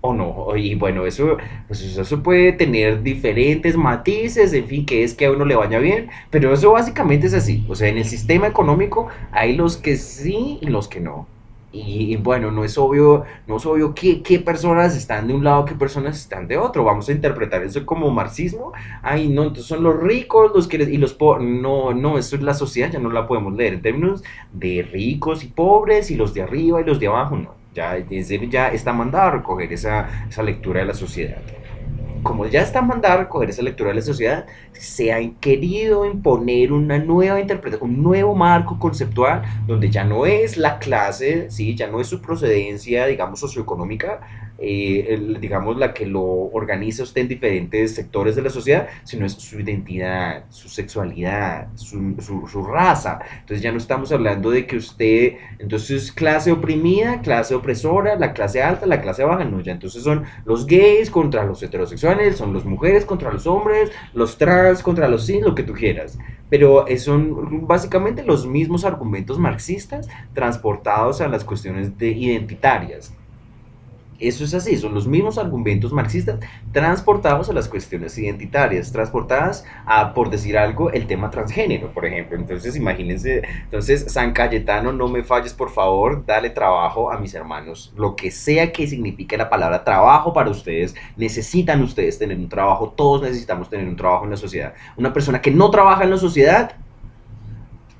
O no, y bueno, eso, pues eso puede tener diferentes matices, en fin, que es que a uno le vaya bien, pero eso básicamente es así. O sea, en el sistema económico hay los que sí y los que no. Y, bueno, no es obvio, no es obvio qué, qué, personas están de un lado, qué personas están de otro. Vamos a interpretar eso como marxismo. Ay, no, entonces son los ricos los que y los pobres. No, no, eso es la sociedad, ya no la podemos leer en términos de ricos y pobres y los de arriba y los de abajo, no. Ya, ya está mandado a recoger esa, esa lectura de la sociedad como ya está mandado a recoger esa lectura de la sociedad, se ha querido imponer una nueva interpretación, un nuevo marco conceptual donde ya no es la clase, ¿sí? ya no es su procedencia, digamos, socioeconómica, eh, digamos, la que lo organiza usted en diferentes sectores de la sociedad, sino es su identidad, su sexualidad, su, raza. Entonces ya no estamos hablando de que usted, entonces clase oprimida, clase opresora, la clase alta, la clase baja, no, ya entonces son los gays contra los heterosexuales, son las mujeres contra los hombres, los trans contra los cis, lo que tú quieras pero son básicamente los mismos argumentos marxistas transportados a las cuestiones de identitarias. Eso es así, son los mismos argumentos marxistas transportados a las cuestiones identitarias, transportadas a, por decir algo, el tema transgénero, por ejemplo. Entonces, imagínense, entonces, San Cayetano, no me falles, por favor, dale trabajo a mis hermanos. Lo que sea que signifique la palabra trabajo para ustedes, necesitan ustedes tener un trabajo, todos necesitamos tener un trabajo en la sociedad. Una persona que no trabaja en la sociedad,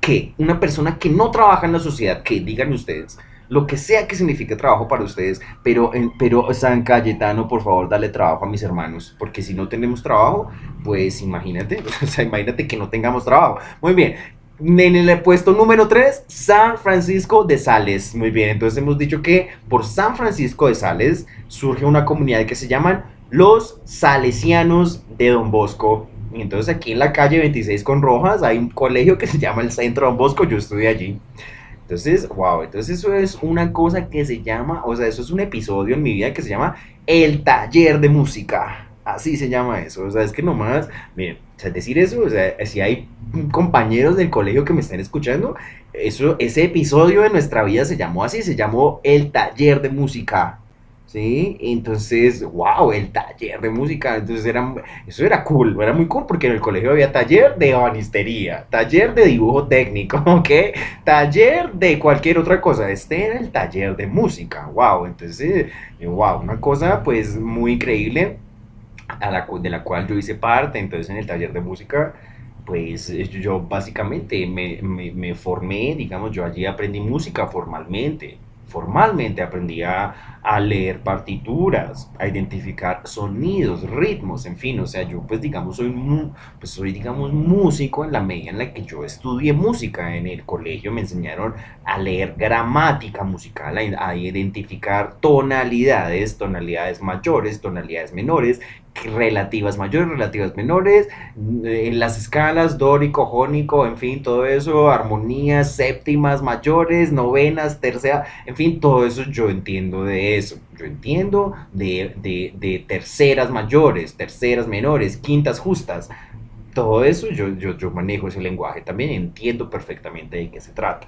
¿qué? Una persona que no trabaja en la sociedad, ¿qué? Díganme ustedes lo que sea que signifique trabajo para ustedes, pero, pero San Cayetano, por favor, dale trabajo a mis hermanos, porque si no tenemos trabajo, pues imagínate, o sea, imagínate que no tengamos trabajo. Muy bien. En el puesto número 3, San Francisco de Sales. Muy bien, entonces hemos dicho que por San Francisco de Sales surge una comunidad que se llaman los Salesianos de Don Bosco. Y entonces aquí en la calle 26 con Rojas hay un colegio que se llama el Centro Don Bosco, yo estudié allí. Entonces, wow, entonces eso es una cosa que se llama, o sea, eso es un episodio en mi vida que se llama El Taller de Música. Así se llama eso, o sea, es que nomás, miren, o decir eso, o sea, si hay compañeros del colegio que me están escuchando, eso, ese episodio de nuestra vida se llamó así, se llamó El Taller de Música. ¿Sí? Entonces, wow, el taller de música, entonces era, eso era cool, era muy cool porque en el colegio había taller de banistería, taller de dibujo técnico, ¿ok? Taller de cualquier otra cosa, este era el taller de música, wow, entonces, wow, una cosa pues muy increíble de la cual yo hice parte, entonces en el taller de música pues yo básicamente me, me, me formé, digamos, yo allí aprendí música formalmente, formalmente aprendí a, leer partituras, a identificar sonidos, ritmos, en fin, o sea, yo pues digamos soy, pues soy digamos músico en la medida en la que yo estudié música en el colegio, me enseñaron a leer gramática musical, a, a identificar tonalidades, tonalidades mayores, tonalidades menores, relativas mayores, relativas menores, eh, en las escalas, dórico, jónico, en fin, todo eso, armonías, séptimas mayores, novenas, tercera, en fin, todo eso yo entiendo de eso. Yo entiendo de, de, terceras mayores, terceras menores, quintas justas. Todo eso yo, yo, yo manejo ese lenguaje también, entiendo perfectamente de qué se trata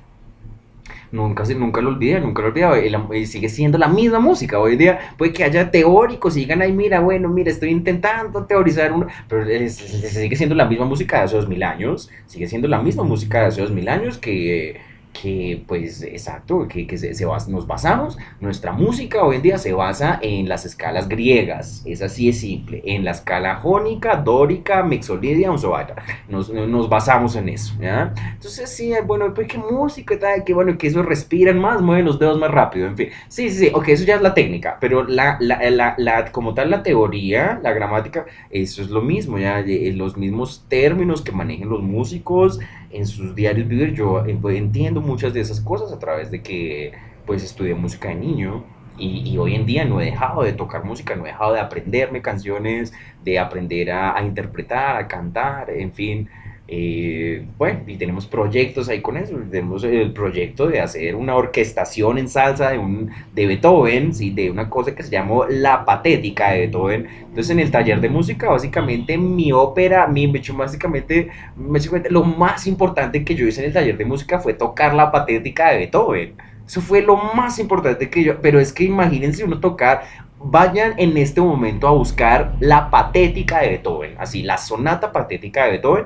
nunca, nunca lo olvidé, nunca lo olvidé, y sigue siendo la misma música, hoy día puede que haya teóricos y digan, ay, mira, bueno, mira, estoy intentando teorizar, uno, pero sigue siendo la misma música de hace dos mil años, sigue siendo la misma música de hace dos mil años que que pues exacto, que, que se, se nos basamos, nuestra música hoy en día se basa en las escalas griegas, es así es simple, en la escala jónica, dórica, mixolidia, vaya nos, nos basamos en eso, ¿ya? Entonces sí, bueno, pues qué música, tal, que bueno, que eso respiran más, mueven los dedos más rápido, en fin, sí, sí, sí, ok, eso ya es la técnica, pero la, la, la, la como tal la teoría, la gramática, eso es lo mismo, ya, eh, los mismos términos que manejen los músicos, en sus diarios vivir. Yo eh, pues, entiendo muchas de esas cosas a través de que pues estudié música de niño y, hoy en día no he dejado de tocar música, no he dejado de aprenderme canciones, de aprender a interpretar, a cantar, en fin. Eh, bueno, y tenemos proyectos ahí con eso. Tenemos el proyecto de hacer una orquestación en salsa de, un, de Beethoven, ¿sí? de una cosa que se llamó La Patética de Beethoven. Entonces, en el taller de música, básicamente mi ópera, mi, básicamente, básicamente lo más importante que yo hice en el taller de música fue tocar La Patética de Beethoven. Eso fue lo más importante que yo. Pero es que imagínense uno tocar vayan en este momento a buscar la patética de Beethoven, así, la sonata patética de Beethoven,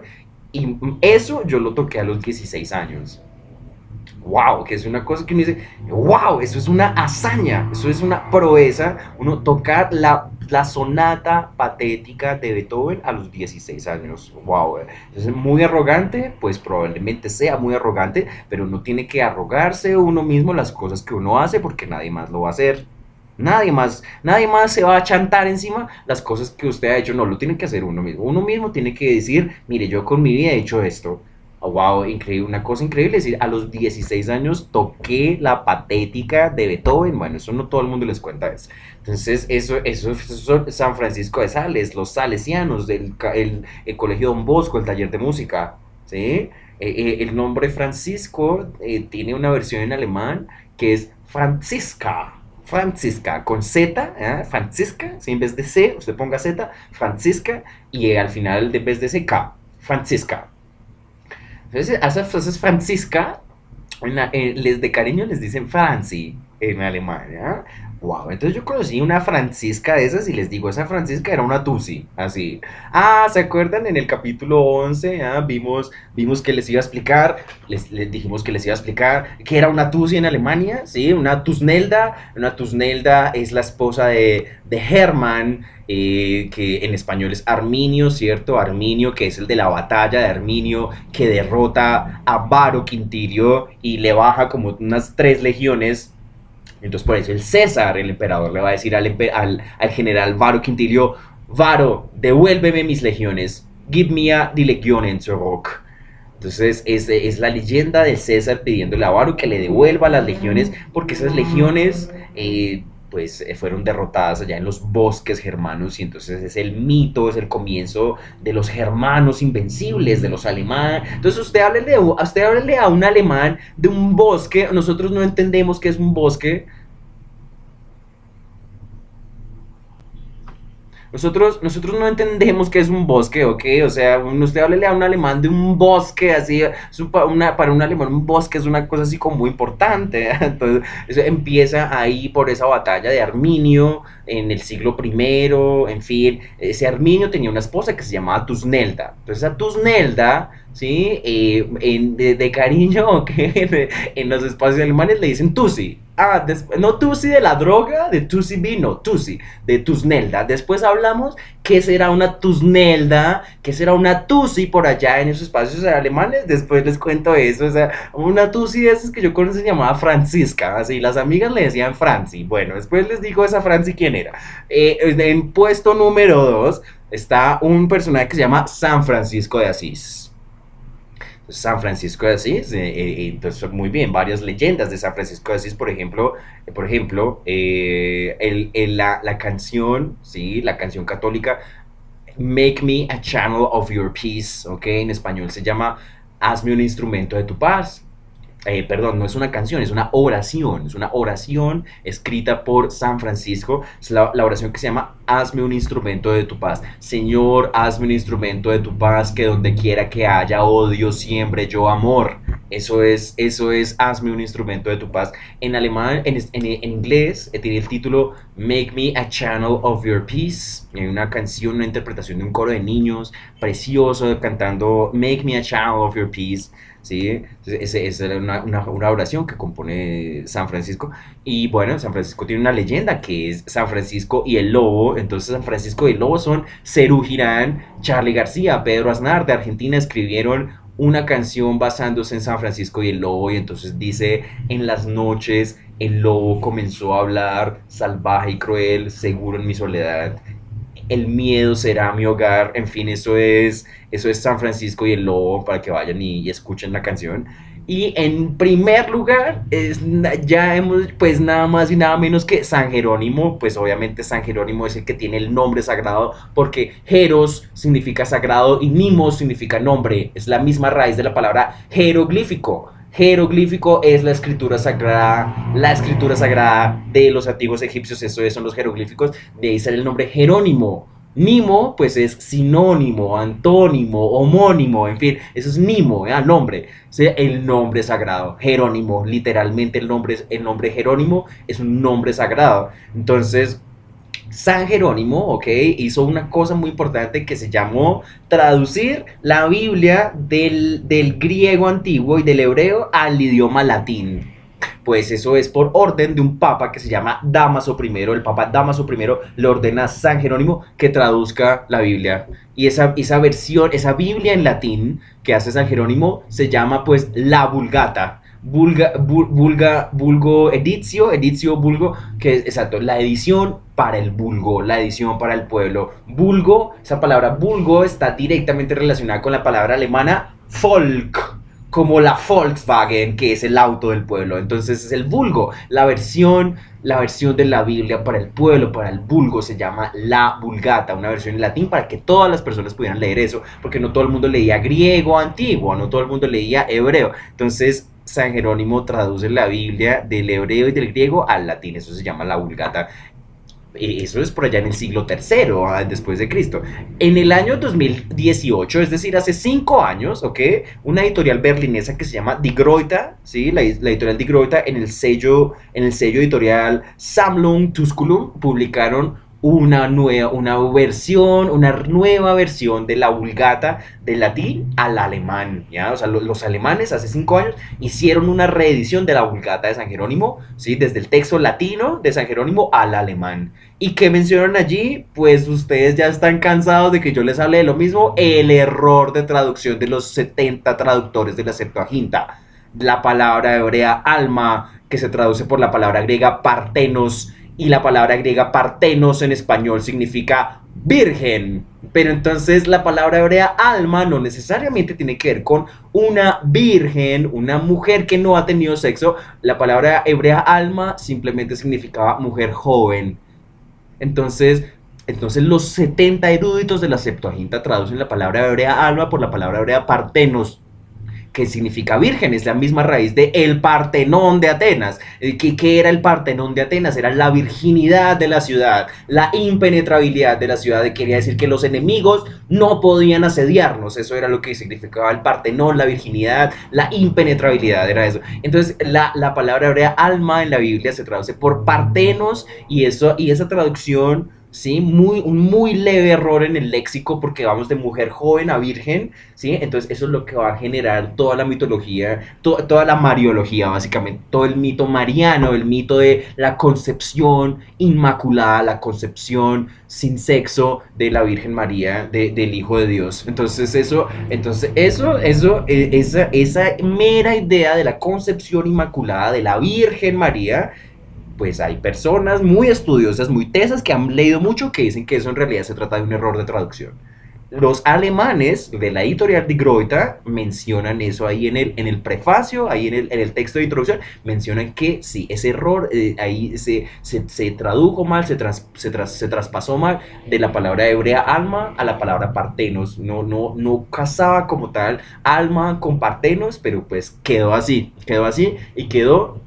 y eso yo lo toqué a los 16 años. wow, que es una cosa que uno dice, wow, eso es una hazaña, eso es una proeza, uno tocar la, la sonata patética de Beethoven a los 16 años, wow, es muy arrogante, pues probablemente sea muy arrogante, pero uno tiene que arrogarse uno mismo las cosas que uno hace porque nadie más lo va a hacer. Nadie más, nadie más se va a chantar encima las cosas que usted ha hecho. No, lo tiene que hacer uno mismo. Uno mismo tiene que decir, mire, yo con mi vida he hecho esto wow, increíble, una cosa increíble. Es decir, a los 16 años toqué la patética de Beethoven. Bueno, eso no todo el mundo les cuenta eso. Entonces, eso, eso, es San Francisco de Sales, los salesianos, del, el, Colegio Don Bosco, el taller de música. ¿sí? Eh, eh, el nombre Francisco eh, tiene una versión en alemán que es Francisca. Francisca, con Z, Francisca, en vez de C, usted ponga Z, Francisca, y al final, de vez de C, K, Francisca. Entonces, a esas Francisca, eh, les de cariño les dicen Franci en Alemania. Wow, entonces yo conocí una Francisca de esas y les digo, esa Francisca era una Tusi, así. Ah, ¿se acuerdan? En el capítulo 11 ah, vimos, vimos que les iba a explicar, les, dijimos que les iba a explicar que era una Tusi en Alemania, ¿sí? Una Tusnelda, una Tusnelda es la esposa de, de Hermann, eh, que en español es Arminio, ¿cierto? Arminio, que es el de la batalla de Arminio, que derrota a Varo Quintirio y le baja como unas tres legiones entonces por eso el César, el emperador, le va a decir al, al, general Varo Quintilio, Varo, devuélveme mis legiones, give me a die Legionen zurück. Entonces es, es, la leyenda de César pidiéndole a Varo que le devuelva las legiones, porque esas legiones eh, pues eh, fueron derrotadas allá en los bosques germanos y entonces es el mito, es el comienzo de los germanos invencibles, de los alemanes. Entonces usted háblele, usted háblele a un alemán de un bosque, nosotros no entendemos qué es un bosque, Nosotros, nosotros no entendemos qué es un bosque, ¿ok? O sea, usted háblele a un alemán de un bosque, así, una, para un alemán un bosque es una cosa así como muy importante. Entonces, eso empieza ahí por esa batalla de Arminio en el siglo I, en fin. Ese Arminio tenía una esposa que se llamaba Tusnelda. Entonces, a Tusnelda ¿sí? Eh, en, de, cariño, ¿ok? en los espacios alemanes le dicen Tusi. Ah, no Tusi de la droga, de Tusi vino, Tusi, de Tusnelda. Después hablamos qué será una Tusnelda, qué será una Tusi por allá en esos espacios alemanes. Después les cuento eso. O sea, una Tusi de esas que yo conocí se llamaba Francisca, así las amigas le decían Franci. Bueno, después les digo esa Franci quién era. Eh, en puesto número 2 está un personaje que se llama San Francisco de Asís. San Francisco de Asís, eh, eh, entonces muy bien, varias leyendas de San Francisco de Asís, por ejemplo, eh, por ejemplo, el, la, la, canción, sí, la canción católica, Make Me a Channel of Your Peace, ok, en español se llama Hazme un instrumento de tu paz. Eh, perdón, no es una canción, es una oración, es una oración escrita por San Francisco, es la, oración que se llama Hazme un instrumento de tu paz. Señor, hazme un instrumento de tu paz, que donde quiera que haya odio, siempre yo amor. Eso es, eso es, hazme un instrumento de tu paz. En alemán, en, inglés, eh, tiene el título Make Me a Channel of Your Peace. Hay una canción, una interpretación de un coro de niños, precioso, cantando Make Me a Channel of Your Peace. ¿Sí? esa es una, una, oración que compone San Francisco. Y bueno, San Francisco tiene una leyenda que es San Francisco y el Lobo. Entonces, San Francisco y el Lobo son Cerú Girán, Charlie García, Pedro Aznar de Argentina escribieron una canción basándose en San Francisco y el Lobo. Y entonces dice: En las noches el lobo comenzó a hablar salvaje y cruel, seguro en mi soledad el miedo será mi hogar, en fin, eso es, eso es San Francisco y el Lobo para que vayan y, escuchen la canción. Y en primer lugar, es, ya hemos, pues nada más y nada menos que San Jerónimo, pues obviamente San Jerónimo es el que tiene el nombre sagrado, porque Jeros significa sagrado y Nimos significa nombre, es la misma raíz de la palabra jeroglífico. Jeroglífico es la escritura sagrada, la escritura sagrada de los antiguos egipcios, eso son los jeroglíficos, de ahí sale el nombre Jerónimo. Nimo, pues es sinónimo, antónimo, homónimo, en fin, eso es Nimo, ¿eh? nombre, sea, el nombre sagrado, Jerónimo, literalmente el nombre, el nombre Jerónimo es un nombre sagrado. Entonces, San Jerónimo, ¿ok? Hizo una cosa muy importante que se llamó traducir la Biblia del, del griego antiguo y del hebreo al idioma latín pues eso es por orden de un papa que se llama Damaso I. El papa Damaso I le ordena a San Jerónimo que traduzca la Biblia. Y esa, esa versión, esa Biblia en latín que hace San Jerónimo se llama pues la Vulgata. Vulga, vulga, vulgo editio, editio vulgo, que es exacto, la edición para el vulgo, la edición para el pueblo. Vulgo, esa palabra vulgo está directamente relacionada con la palabra alemana Volk como la Volkswagen, que es el auto del pueblo. Entonces es el vulgo. La versión, la versión de la Biblia para el pueblo, para el vulgo, se llama la Vulgata, una versión en latín para que todas las personas pudieran leer eso, porque no todo el mundo leía griego antiguo, no todo el mundo leía hebreo. Entonces San Jerónimo traduce la Biblia del hebreo y del griego al latín, eso se llama la Vulgata eso es por allá en el siglo III ah, después de Cristo. En el año 2018, es decir, hace cinco años, ¿ok? Una editorial berlinesa que se llama Die Groita, ¿sí? La, editorial Die Groita en el sello, en el sello editorial Samlung Tusculum publicaron una nueva, una versión, una nueva versión de la Vulgata del latín al alemán, ¿ya? O sea, los, alemanes hace cinco años hicieron una reedición de la Vulgata de San Jerónimo, ¿sí? Desde el texto latino de San Jerónimo al alemán. ¿Y qué mencionan allí? Pues ustedes ya están cansados de que yo les hable de lo mismo, el error de traducción de los 70 traductores de la Septuaginta. La palabra hebrea alma, que se traduce por la palabra griega partenos, y la palabra griega partenos en español significa virgen. Pero entonces la palabra hebrea alma no necesariamente tiene que ver con una virgen, una mujer que no ha tenido sexo. La palabra hebrea alma simplemente significaba mujer joven. Entonces, entonces los 70 eruditos de la Septuaginta traducen la palabra hebrea alma por la palabra hebrea partenos que significa virgen, es la misma raíz de el Partenón de Atenas. Eh, ¿Qué, ¿Qué, era el Partenón de Atenas? Era la virginidad de la ciudad, la impenetrabilidad de la ciudad. Quería decir que los enemigos no podían asediarnos. Eso era lo que significaba el Partenón, la virginidad, la impenetrabilidad, era eso. Entonces, la, la palabra hebrea alma en la Biblia se traduce por partenos y, eso, y esa traducción ¿sí? Muy, un muy leve error en el léxico porque vamos de mujer joven a virgen, ¿sí? Entonces eso es lo que va a generar toda la mitología, toda la mariología, básicamente, todo el mito mariano, el mito de la concepción inmaculada, la concepción sin sexo de la Virgen María, del Hijo de Dios. Entonces eso, entonces eso, eso, e, esa, esa mera idea de la concepción inmaculada de la Virgen María, pues hay personas muy estudiosas, muy tesas, que han leído mucho que dicen que eso en realidad se trata de un error de traducción. Los alemanes de la editorial de Groita mencionan eso ahí en el, en el prefacio, ahí en el, en el texto de introducción, mencionan que sí, ese error eh, ahí se, se, se, tradujo mal, se, se, se, traspasó mal de la palabra hebrea alma a la palabra partenos. No, no, no casaba como tal alma con partenos, pero pues quedó así, quedó así y quedó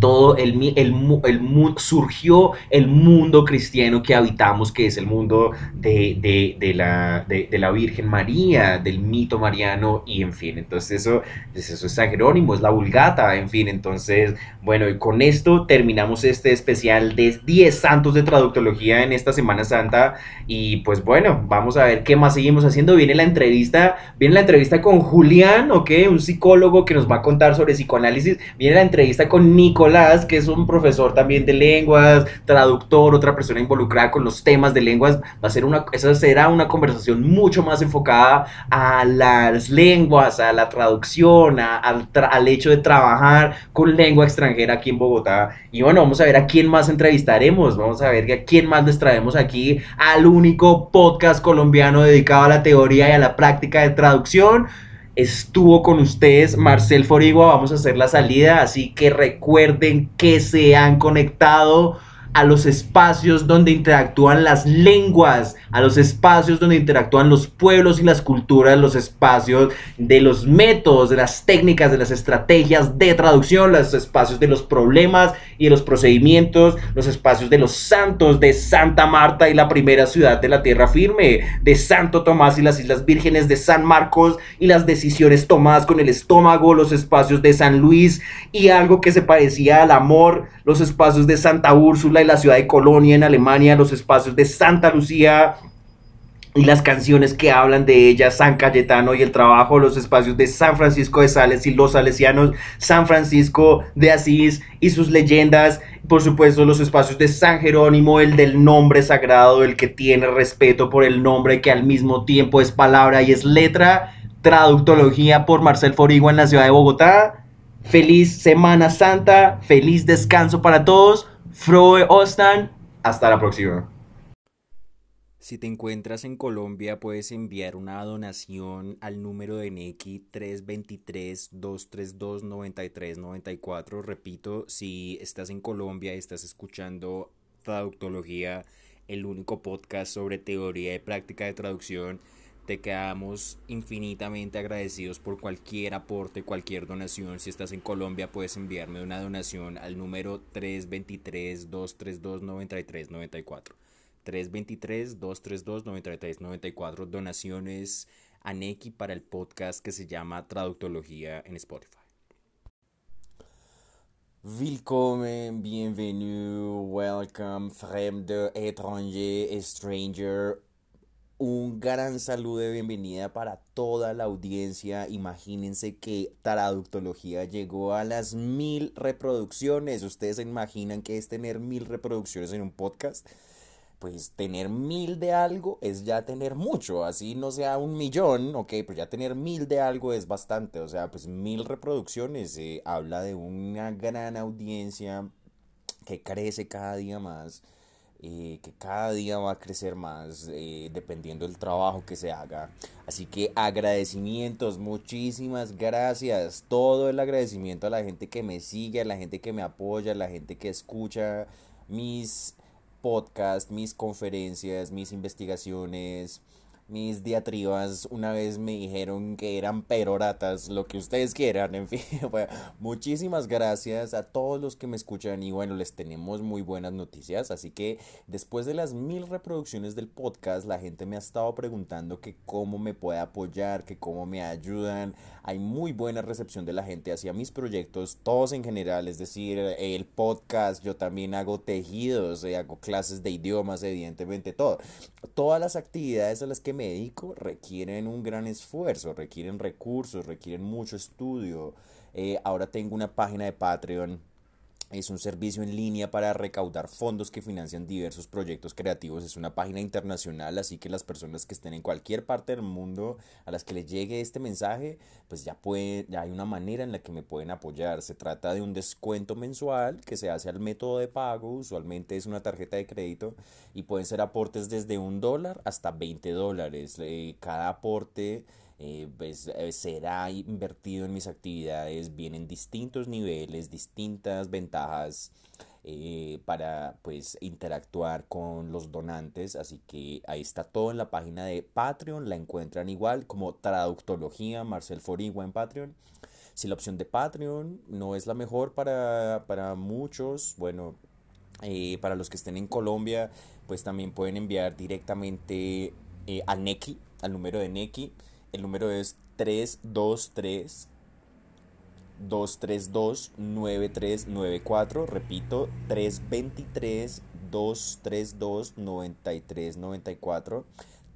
todo el, el, el, surgió el mundo cristiano que habitamos, que es el mundo de, de, la, de, la, Virgen María, del mito mariano, y en fin, entonces eso, pues eso es San Jerónimo, es la vulgata, en fin, entonces, bueno, y con esto terminamos este especial de 10 santos de traductología en esta Semana Santa, y pues bueno, vamos a ver qué más seguimos haciendo, viene la entrevista, viene la entrevista con Julián, ok, un psicólogo que nos va a contar sobre psicoanálisis, viene la entrevista con Nicolás, que es un profesor también de lenguas, traductor, otra persona involucrada con los temas de lenguas, va a ser una, esa será una conversación mucho más enfocada a las lenguas, a la traducción, al, al hecho de trabajar con lengua extranjera aquí en Bogotá. Y bueno, vamos a ver a quién más entrevistaremos, vamos a ver a quién más les traemos aquí al único podcast colombiano dedicado a la teoría y a la práctica de traducción estuvo con ustedes Marcel Forigua, vamos a hacer la salida, así que recuerden que se han conectado a los espacios donde interactúan las lenguas, a los espacios donde interactúan los pueblos y las culturas, los espacios de los métodos, de las técnicas, de las estrategias de traducción, los espacios de los problemas y de los procedimientos, los espacios de los santos de Santa Marta y la primera ciudad de la tierra firme, de Santo Tomás y las Islas Vírgenes de San Marcos y las decisiones tomadas con el estómago, los espacios de San Luis y algo que se parecía al amor, los espacios de Santa Úrsula y la ciudad de Colonia en Alemania, los espacios de Santa Lucía y las canciones que hablan de ella, San Cayetano y el trabajo, los espacios de San Francisco de Sales y los salesianos, San Francisco de Asís y sus leyendas, por supuesto los espacios de San Jerónimo, el del nombre sagrado, el que tiene respeto por el nombre que al mismo tiempo es palabra y es letra, traductología por Marcel Forigua en la ciudad de Bogotá. Feliz Semana Santa, feliz descanso para todos. Froe Ostan, hasta la próxima. Si te encuentras en Colombia, puedes enviar una donación al número de NECI 323-232-9394. Repito, si estás en Colombia y estás escuchando Traductología, el único podcast sobre teoría y práctica de traducción, te quedamos infinitamente agradecidos por cualquier aporte, cualquier donación. Si estás en Colombia, puedes enviarme una donación al número 323-232-9394. 323-232-9394 donaciones a Neki para el podcast que se llama Traductología en Spotify. Willkommen, bienvenue, welcome, fremde, étranger, stranger. Un gran saludo de bienvenida para toda la audiencia. Imagínense que Traductología llegó a las mil reproducciones. ¿Ustedes se imaginan que es tener mil reproducciones en un podcast? pues tener mil de algo es ya tener mucho, así no sea un millón, ok, pero ya tener mil de algo es bastante, o sea, pues mil reproducciones eh, habla de una gran audiencia que crece cada día más, eh, que cada día va a crecer más eh, dependiendo del trabajo que se haga. Así que agradecimientos, muchísimas gracias, todo el agradecimiento a la gente que me sigue, a la gente que me apoya, a la gente que escucha mis podcast, mis conferencias, mis investigaciones, mis diatribas una vez me dijeron que eran peroratas, lo que ustedes quieran, en fin. muchísimas gracias a todos los que me escuchan y bueno, les tenemos muy buenas noticias. Así que después de las mil reproducciones del podcast, la gente me ha estado preguntando que cómo me puede apoyar, que cómo me ayudan. Hay muy buena recepción de la gente hacia mis proyectos, todos en general, es decir, el podcast, yo también hago tejidos, eh, hago clases de idiomas, evidentemente, todo. Todas las actividades a las que médico requieren un gran esfuerzo, requieren recursos, requieren mucho estudio. Eh, ahora tengo una página de Patreon es un servicio en línea para recaudar fondos que financian diversos proyectos creativos. Es una página internacional, así que las personas que estén en cualquier parte del mundo a las que les llegue este mensaje, pues ya, pueden, ya hay una manera en la que me pueden apoyar. Se trata de un descuento mensual que se hace al método de pago, usualmente es una tarjeta de crédito y pueden ser aportes desde un dólar hasta 20 dólares. Eh, cada aporte eh, pues, eh, será invertido en mis actividades, vienen distintos niveles, distintas ventajas eh, para pues interactuar con los donantes, así que ahí está todo en la página de Patreon, la encuentran igual como Traductología, Marcel Forigua en Patreon. Si la opción de Patreon no es la mejor para, para muchos, bueno, para los que estén en Colombia, pues también pueden enviar directamente a Neki, al número de Neki. El número es 323 232 9394. Repito, 323 232 9394.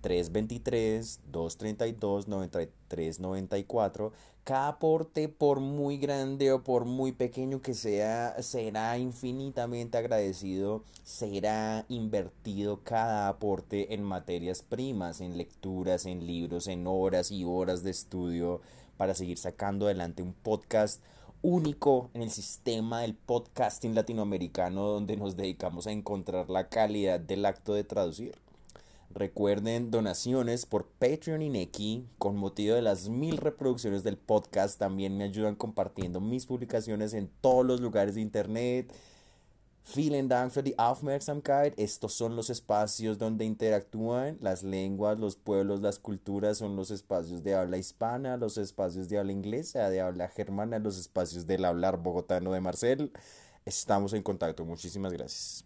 323-232-9394. Cada aporte, por muy grande o por muy pequeño que sea, será infinitamente agradecido. Será invertido cada aporte en materias primas, en lecturas, en libros, en horas y horas de estudio para seguir sacando adelante un podcast único en el sistema del podcasting latinoamericano donde nos dedicamos a encontrar la calidad del acto de traducir. Recuerden donaciones por Patreon y Neki con motivo de las mil reproducciones del podcast. También me ayudan compartiendo mis publicaciones en todos los lugares de internet. Vielen Dank für die Aufmerksamkeit. Estos son los espacios donde interactúan las lenguas, los pueblos, las culturas. Son los espacios de habla hispana, los espacios de habla inglesa, de habla germana, los espacios del hablar bogotano de Marcel. Estamos en contacto. Muchísimas gracias.